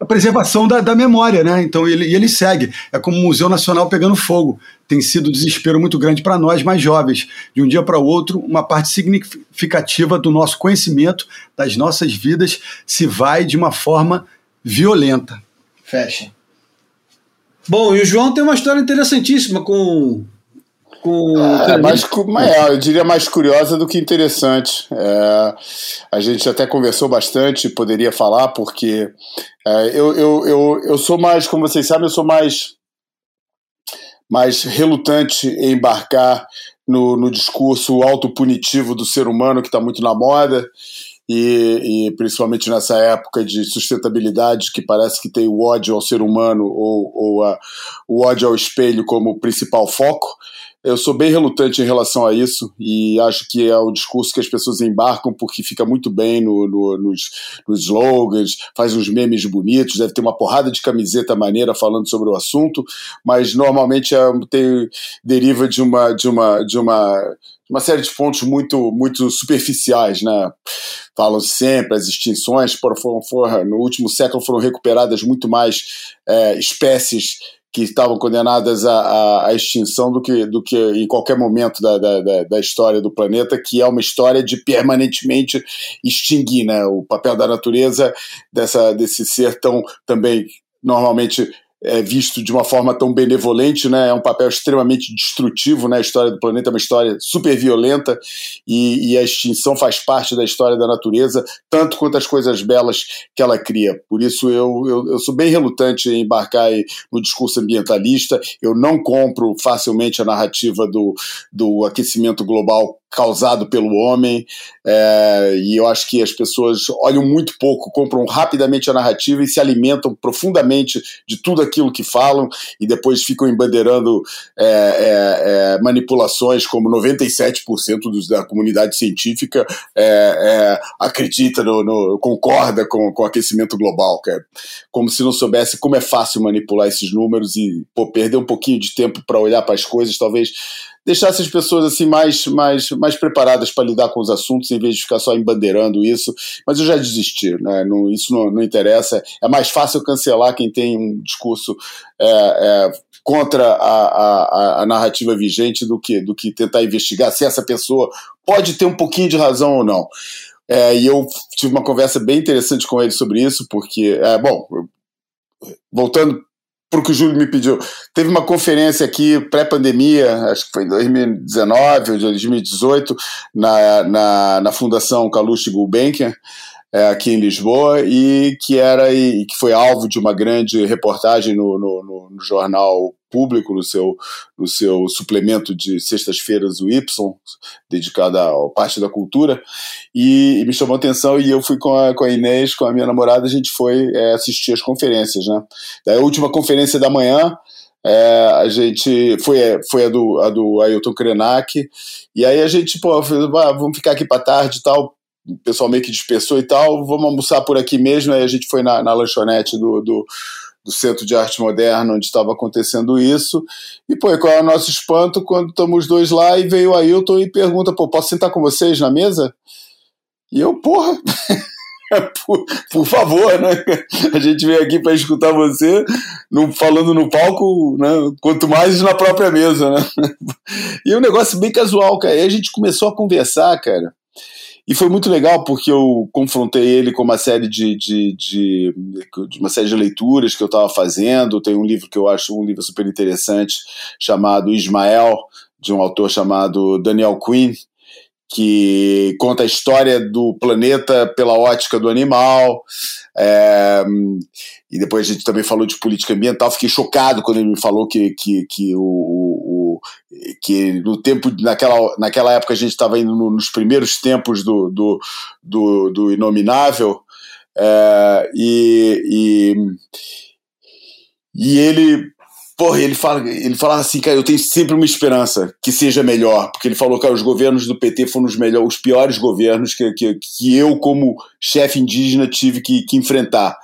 Speaker 2: a preservação da, da, memória, né? Então ele, ele segue. É como o Museu Nacional pegando fogo. Tem sido um desespero muito grande para nós mais jovens. De um dia para o outro, uma parte significativa do nosso conhecimento, das nossas vidas, se vai de uma forma violenta. Fecha.
Speaker 1: Bom, e o João tem uma história interessantíssima com. com
Speaker 4: é, mais, é, eu diria mais curiosa do que interessante. É, a gente até conversou bastante, poderia falar, porque é, eu, eu, eu, eu sou mais, como vocês sabem, eu sou mais, mais relutante em embarcar no, no discurso autopunitivo do ser humano, que está muito na moda e, e, principalmente nessa época de sustentabilidade que parece que tem o ódio ao ser humano ou, ou a, o ódio ao espelho como principal foco. Eu sou bem relutante em relação a isso e acho que é o discurso que as pessoas embarcam porque fica muito bem no, no, nos, nos slogans, faz uns memes bonitos, deve ter uma porrada de camiseta maneira falando sobre o assunto, mas normalmente é, tem, deriva de uma, de uma, de uma uma série de pontos muito muito superficiais, né? Falam sempre as extinções, foram, foram, no último século foram recuperadas muito mais é, espécies que estavam condenadas à, à, extinção do que, do que em qualquer momento da, da, da, história do planeta, que é uma história de permanentemente extinguir, né? O papel da natureza dessa, desse ser tão também normalmente é visto de uma forma tão benevolente, né? É um papel extremamente destrutivo, né? História do planeta é uma história super violenta e, e, a extinção faz parte da história da natureza, tanto quanto as coisas belas que ela cria. Por isso eu, eu, eu sou bem relutante em embarcar no discurso ambientalista. Eu não compro facilmente a narrativa do, do aquecimento global causado pelo homem, é, e eu acho que as pessoas olham muito pouco, compram rapidamente a narrativa e se alimentam profundamente de tudo aquilo que falam, e depois ficam embandeirando é, é, é manipulações como 97% dos, da comunidade científica é, é, acredita, no, no, concorda com, com o aquecimento global, cara. como se não soubesse como é fácil manipular esses números e pô, perder um pouquinho de tempo para olhar para as coisas, talvez deixar essas pessoas assim mais, mais, mais preparadas para lidar com os assuntos em vez de ficar só embandeirando isso. Mas eu já desisti, né? Não, isso não, não interessa. É mais fácil cancelar quem tem um discurso é, é, contra a, a, a, narrativa vigente do que, do que tentar investigar se essa pessoa pode ter um pouquinho de razão ou não. É, e eu tive uma conversa bem interessante com ele sobre isso, porque, é, bom, voltando porque o Júlio me pediu. Teve uma conferência aqui pré-pandemia, acho que foi em 2019 ou 2018, na, na, na Fundação Calouste Gulbenkian, é, aqui em Lisboa, e que era e que foi alvo de uma grande reportagem no, no, no jornal público no seu, no seu suplemento de sextas-feiras, o Y, dedicado à parte da cultura, e, e, me chamou a atenção e eu fui com a, com a Inês, com a minha namorada, a gente foi é, assistir as conferências, né? Da última conferência da manhã, é, a gente foi, foi a do, a do Ailton Krenak, e aí a gente, pô, vamos ficar aqui para tarde e tal, o pessoal meio que dispersou e tal, vamos almoçar por aqui mesmo, aí a gente foi na, na lanchonete do, do do Centro de Arte Moderna, onde estava acontecendo isso. E, pô, qual é o nosso espanto quando estamos os dois lá e veio o Ailton e pergunta, pô, posso sentar com vocês na mesa? E eu, porra, [laughs] por, por, favor, né? A gente veio aqui para escutar você no, falando no palco, né? Quanto mais na própria mesa, né? [laughs] E é um negócio bem casual, cara. E a gente começou a conversar, cara. E foi muito legal porque eu confrontei ele com uma série de, de, de, de uma série de leituras que eu estava fazendo. Tem um livro que eu acho um livro super interessante chamado Ismael, de um autor chamado Daniel Quinn, que conta a história do planeta pela ótica do animal. É, e depois a gente também falou de política ambiental. Fiquei chocado quando ele me falou que, que, que o, o, que no tempo naquela, naquela época a gente estava indo no, nos primeiros tempos do, do, do, do Inominável é, e, e, e ele porra, ele, fala, ele falava assim, cara, eu tenho sempre uma esperança que seja melhor, porque ele falou, cara, os governos do PT foram os melhores, os piores governos que, que, que eu, como chefe indígena, tive que, que enfrentar.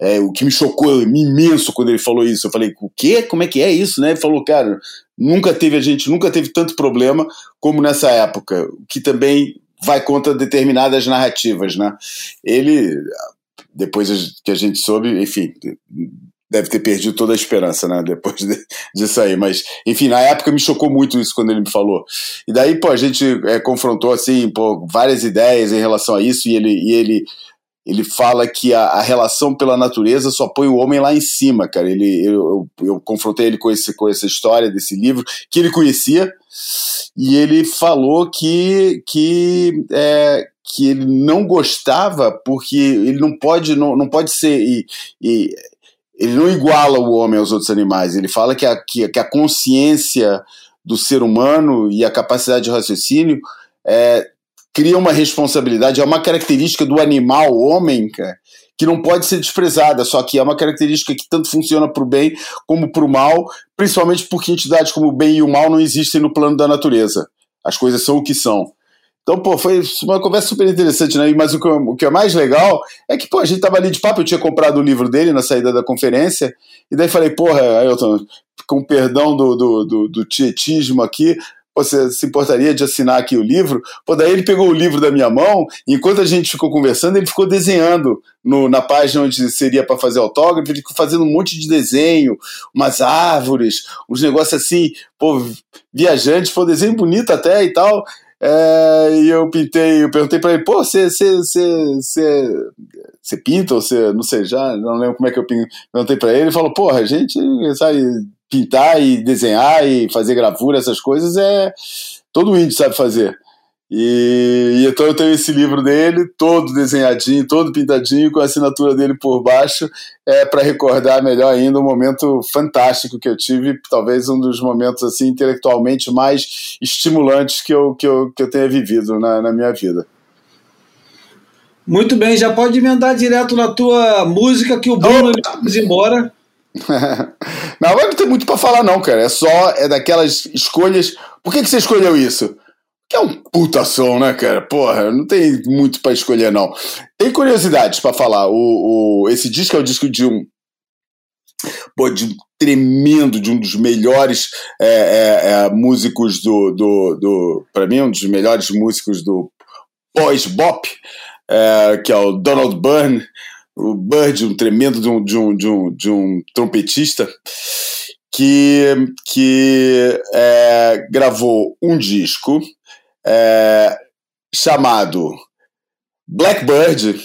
Speaker 4: É, o que me chocou imenso quando ele falou isso. Eu falei, o quê? Como é que é isso? Né? Ele falou, cara, nunca teve a gente, nunca teve tanto problema como nessa época, que também vai contra determinadas narrativas, né? Ele, depois que a gente soube, enfim, deve ter perdido toda a esperança, né? Depois de, disso aí. Mas, enfim, na época me chocou muito isso quando ele me falou. E daí, pô, a gente é, confrontou, assim, pô, várias ideias em relação a isso e ele, e ele ele fala que a, a, relação pela natureza só põe o homem lá em cima, cara. Ele, eu, eu, eu, confrontei ele com, esse, com essa história desse livro, que ele conhecia, e ele falou que, que, é, que ele não gostava porque ele não pode, não, não pode ser. E, e, ele não iguala o homem aos outros animais. Ele fala que a, que, que a consciência do ser humano e a capacidade de raciocínio é, cria uma responsabilidade, é uma característica do animal homem, cara, que não pode ser desprezada, só que é uma característica que tanto funciona para o bem como para o mal, principalmente porque entidades como o bem e o mal não existem no plano da natureza. As coisas são o que são. Então, pô, foi uma conversa super interessante, né? Mas o que, o que é mais legal é que, pô, a gente tava ali de papo, eu tinha comprado o livro dele na saída da conferência, e daí falei, porra, Ailton, com perdão do, do, do, do tietismo aqui, você se importaria de assinar aqui o livro? Pô, daí ele pegou o livro da minha mão, e enquanto a gente ficou conversando, ele ficou desenhando no, na página onde seria para fazer autógrafo, ele ficou fazendo um monte de desenho, umas árvores, uns negócios assim, pô, viajantes, pô, desenho bonito até e tal. É, e eu pintei, eu perguntei para ele, pô, você pinta ou você, não sei, já não lembro como é que eu perguntei para ele, ele falou, porra, a gente sabe pintar e desenhar e fazer gravura, essas coisas é todo índio sabe fazer. E, e, então eu tenho esse livro dele, todo desenhadinho, todo pintadinho, com a assinatura dele por baixo, é para recordar melhor ainda um momento fantástico que eu tive, talvez um dos momentos assim intelectualmente mais estimulantes que eu, que eu, que eu tenha vivido na, na minha vida.
Speaker 1: Muito bem, já pode emendar direto na tua música que o Bruno vai embora. [laughs]
Speaker 4: não, não tem muito para falar não, cara. É só é daquelas escolhas. Por que, que você escolheu isso? Que é um puta som, né, cara? Porra, não tem muito para escolher, não. Tem curiosidades para falar. O, o, esse disco é o disco de um. Pô, de um tremendo, de um dos melhores é, é, é, músicos do. do, do para mim, um dos melhores músicos do pós-bop, é, que é o Donald Byrne. O Bird, um tremendo de um, de um, de um, de um trompetista que, que é, gravou um disco é, chamado Blackbird,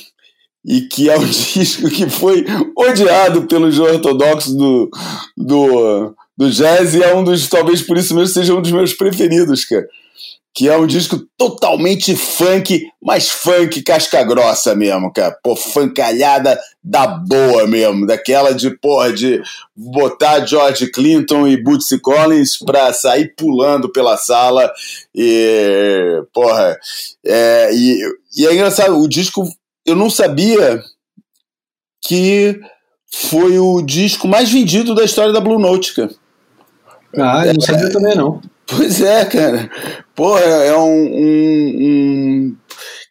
Speaker 4: e que é um [laughs] disco que foi odiado pelos ortodoxos do, do, do jazz e é um dos, talvez por isso mesmo, seja um dos meus preferidos, cara que é um disco totalmente funk, mas funk casca grossa mesmo, cara. Pô, funkalhada da boa mesmo, daquela de, porra, de botar George Clinton e Bootsy Collins pra sair pulando pela sala e, porra, é, e, e é engraçado, o disco, eu não sabia que foi o disco mais vendido da história da Blue Note, cara.
Speaker 1: Ah, eu não sabia é, também não.
Speaker 4: Pois é, cara. Porra, é um, um, um.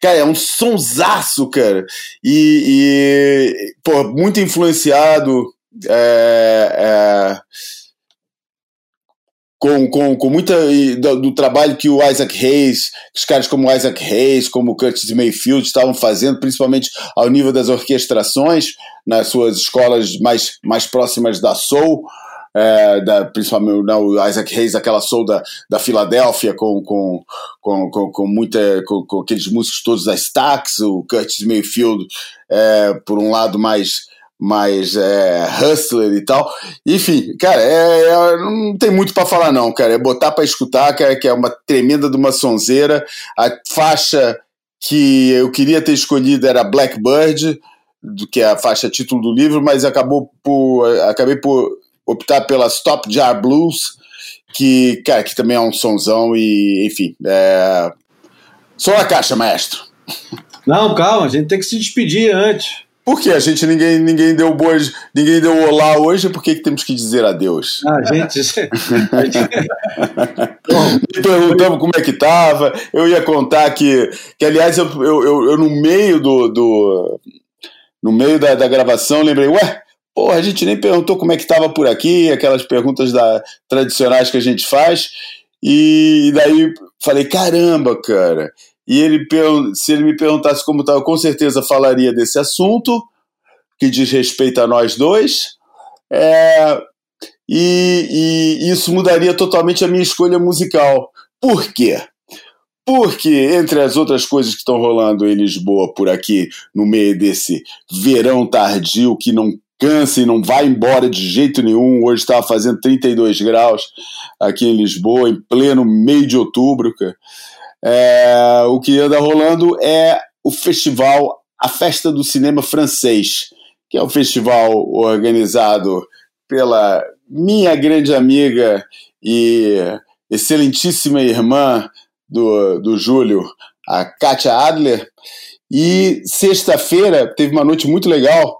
Speaker 4: Cara, é um sonsaço, cara. E, e pô, muito influenciado é, é, com, com, com muita do, do, trabalho que o Isaac Hayes, os caras como Isaac Hayes, como Curtis Mayfield estavam fazendo, principalmente ao nível das orquestrações, nas suas escolas mais, mais próximas da Soul é, da, principalmente não, o Isaac Hayes, aquela soul da, da Filadélfia, com, com, com, com, com muita, com, com, aqueles músicos todos da Stax, o Curtis Mayfield, é, por um lado mais mais é, hustler e tal. Enfim, cara, é, é não tem muito para falar não, cara. É botar para escutar, cara, que é uma tremenda de uma sonzeira. A faixa que eu queria ter escolhido era Blackbird, do que é a faixa título do livro, mas acabou por acabei por optar pela Stop Jar Blues, que, cara, que também é um sonzão e, enfim, é... Só a caixa, maestro.
Speaker 1: Não, calma, a gente tem que se despedir antes.
Speaker 4: Por que a gente ninguém, ninguém deu boas, ninguém deu olá hoje? Por que, que temos que dizer adeus?
Speaker 1: A gente. [laughs] a gente-
Speaker 4: Me perguntamos como é que tava. Eu ia contar que, que aliás, eu, eu, eu, eu no meio do, do no meio da, da gravação lembrei, ué, porra, a gente nem perguntou como é que tava por aqui, aquelas perguntas da, tradicionais que a gente faz. E daí falei, caramba, cara. E ele, se ele me perguntasse como estava, com certeza falaria desse assunto, que diz respeito a nós dois. É, e, e isso mudaria totalmente a minha escolha musical. Por quê? Porque, entre as outras coisas que estão rolando em Lisboa por aqui, no meio desse verão tardio que não e não vai embora de jeito nenhum, hoje estava fazendo 32 graus aqui em Lisboa, em pleno meio de outubro. É, o que anda rolando é o festival, a Festa do Cinema Francês, que é um festival organizado pela minha grande amiga e excelentíssima irmã do, do Júlio, a Kátia Adler. E sexta-feira teve uma noite muito legal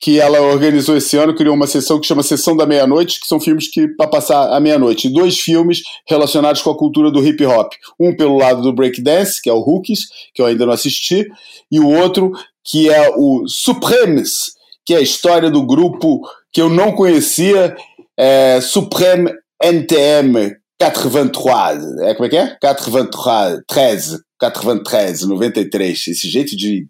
Speaker 4: que ela organizou esse ano, criou uma sessão que chama Sessão da Meia-Noite, que são filmes que para passar a meia-noite. Dois filmes relacionados com a cultura do hip hop. Um pelo lado do breakdance, que é o Rookies, que eu ainda não assisti, e o outro que é o Supremes, que é a história do grupo que eu não conhecia, é Supreme NTM 83. É, como é que é? 83, 13, 93, 93. Esse jeito de,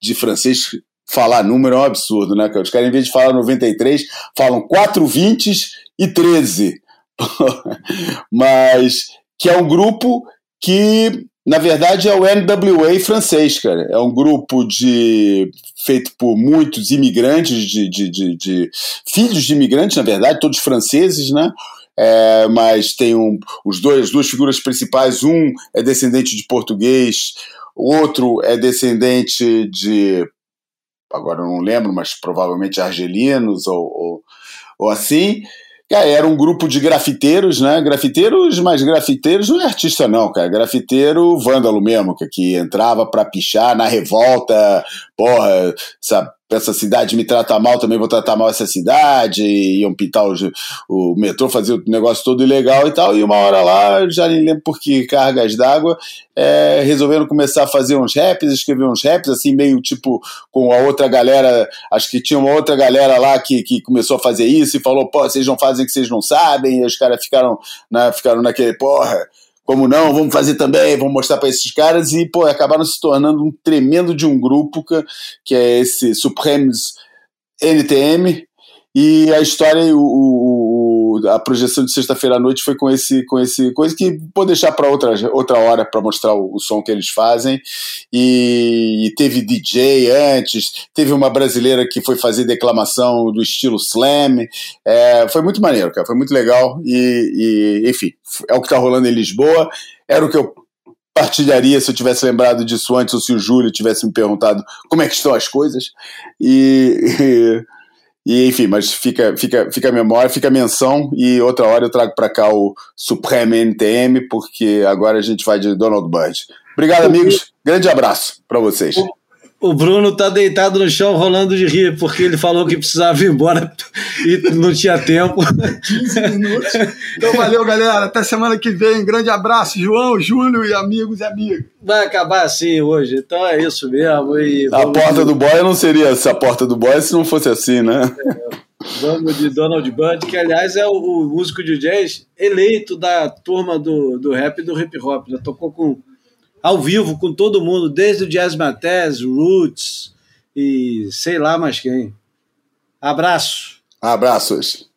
Speaker 4: de francês falar número é um absurdo, né? cara? Os caras, em vez de falar 93, falam 4 20 e 13. [laughs] Mas que é um grupo que, na verdade, é o NWA francês, cara. É um grupo de feito por muitos imigrantes, de, de, de, de- filhos de imigrantes, na verdade, todos franceses, né? É, mas tem um, os dois, as duas figuras principais, um é descendente de português, outro é descendente de agora eu não lembro, mas provavelmente argelinos ou, ou, ou assim. Era um grupo de grafiteiros, né? Grafiteiros, mas grafiteiros não é artista, não, cara. Grafiteiro vândalo mesmo, que, que entrava pra pichar na revolta. Porra, essa, essa cidade me trata mal, também vou tratar mal essa cidade. Iam pintar o, o metrô, fazer o negócio todo ilegal e tal. E uma hora lá, já nem lembro por que cargas d'água, é, resolveram começar a fazer uns raps, escrever uns raps, assim, meio tipo com a outra galera. Acho que tinha uma outra galera lá que, que começou a fazer isso e falou: pô, vocês não fazem o que vocês não sabem. E os caras ficaram, né, ficaram naquele, porra. Como não? Vamos fazer também, vamos mostrar para esses caras e, pô, acabaram se tornando um tremendo de um grupo que, que é esse Supremes NTM, e a história, o, o- a projeção de sexta-feira à noite foi com esse, com esse coisa que vou deixar para outra, outra hora para mostrar o, o som que eles fazem. E, e teve DJ antes, teve uma brasileira que foi fazer declamação do estilo slam. É, foi muito maneiro, cara, foi muito legal. E, e, enfim, é o que está rolando em Lisboa. Era o que eu partilharia se eu tivesse lembrado disso antes ou se o Júlio tivesse me perguntado como é que estão as coisas. E, e, enfim, mas fica, fica, fica a memória, fica a menção e outra hora eu trago para cá o Supreme NTM, porque agora a gente vai de Donald Bud. Obrigado, amigos. Grande abraço para vocês.
Speaker 1: O Bruno tá deitado no chão rolando de rir, porque ele falou que precisava ir embora [laughs] e não tinha tempo.
Speaker 2: 15 minutos. Então valeu, galera. Até semana que vem. Grande abraço, João, Júlio e amigos e amigas.
Speaker 1: Vai acabar assim hoje, então é isso mesmo. E
Speaker 4: A porta do boy não seria essa porta do boy se não fosse assim, né?
Speaker 1: vamos de Donald Bud, que aliás é o, o músico de jazz eleito da turma do, do rap e do hip hop. Já tocou com, ao vivo com todo mundo, desde o Jazz Matez, Roots e sei lá mais quem. Abraço.
Speaker 4: Abraços.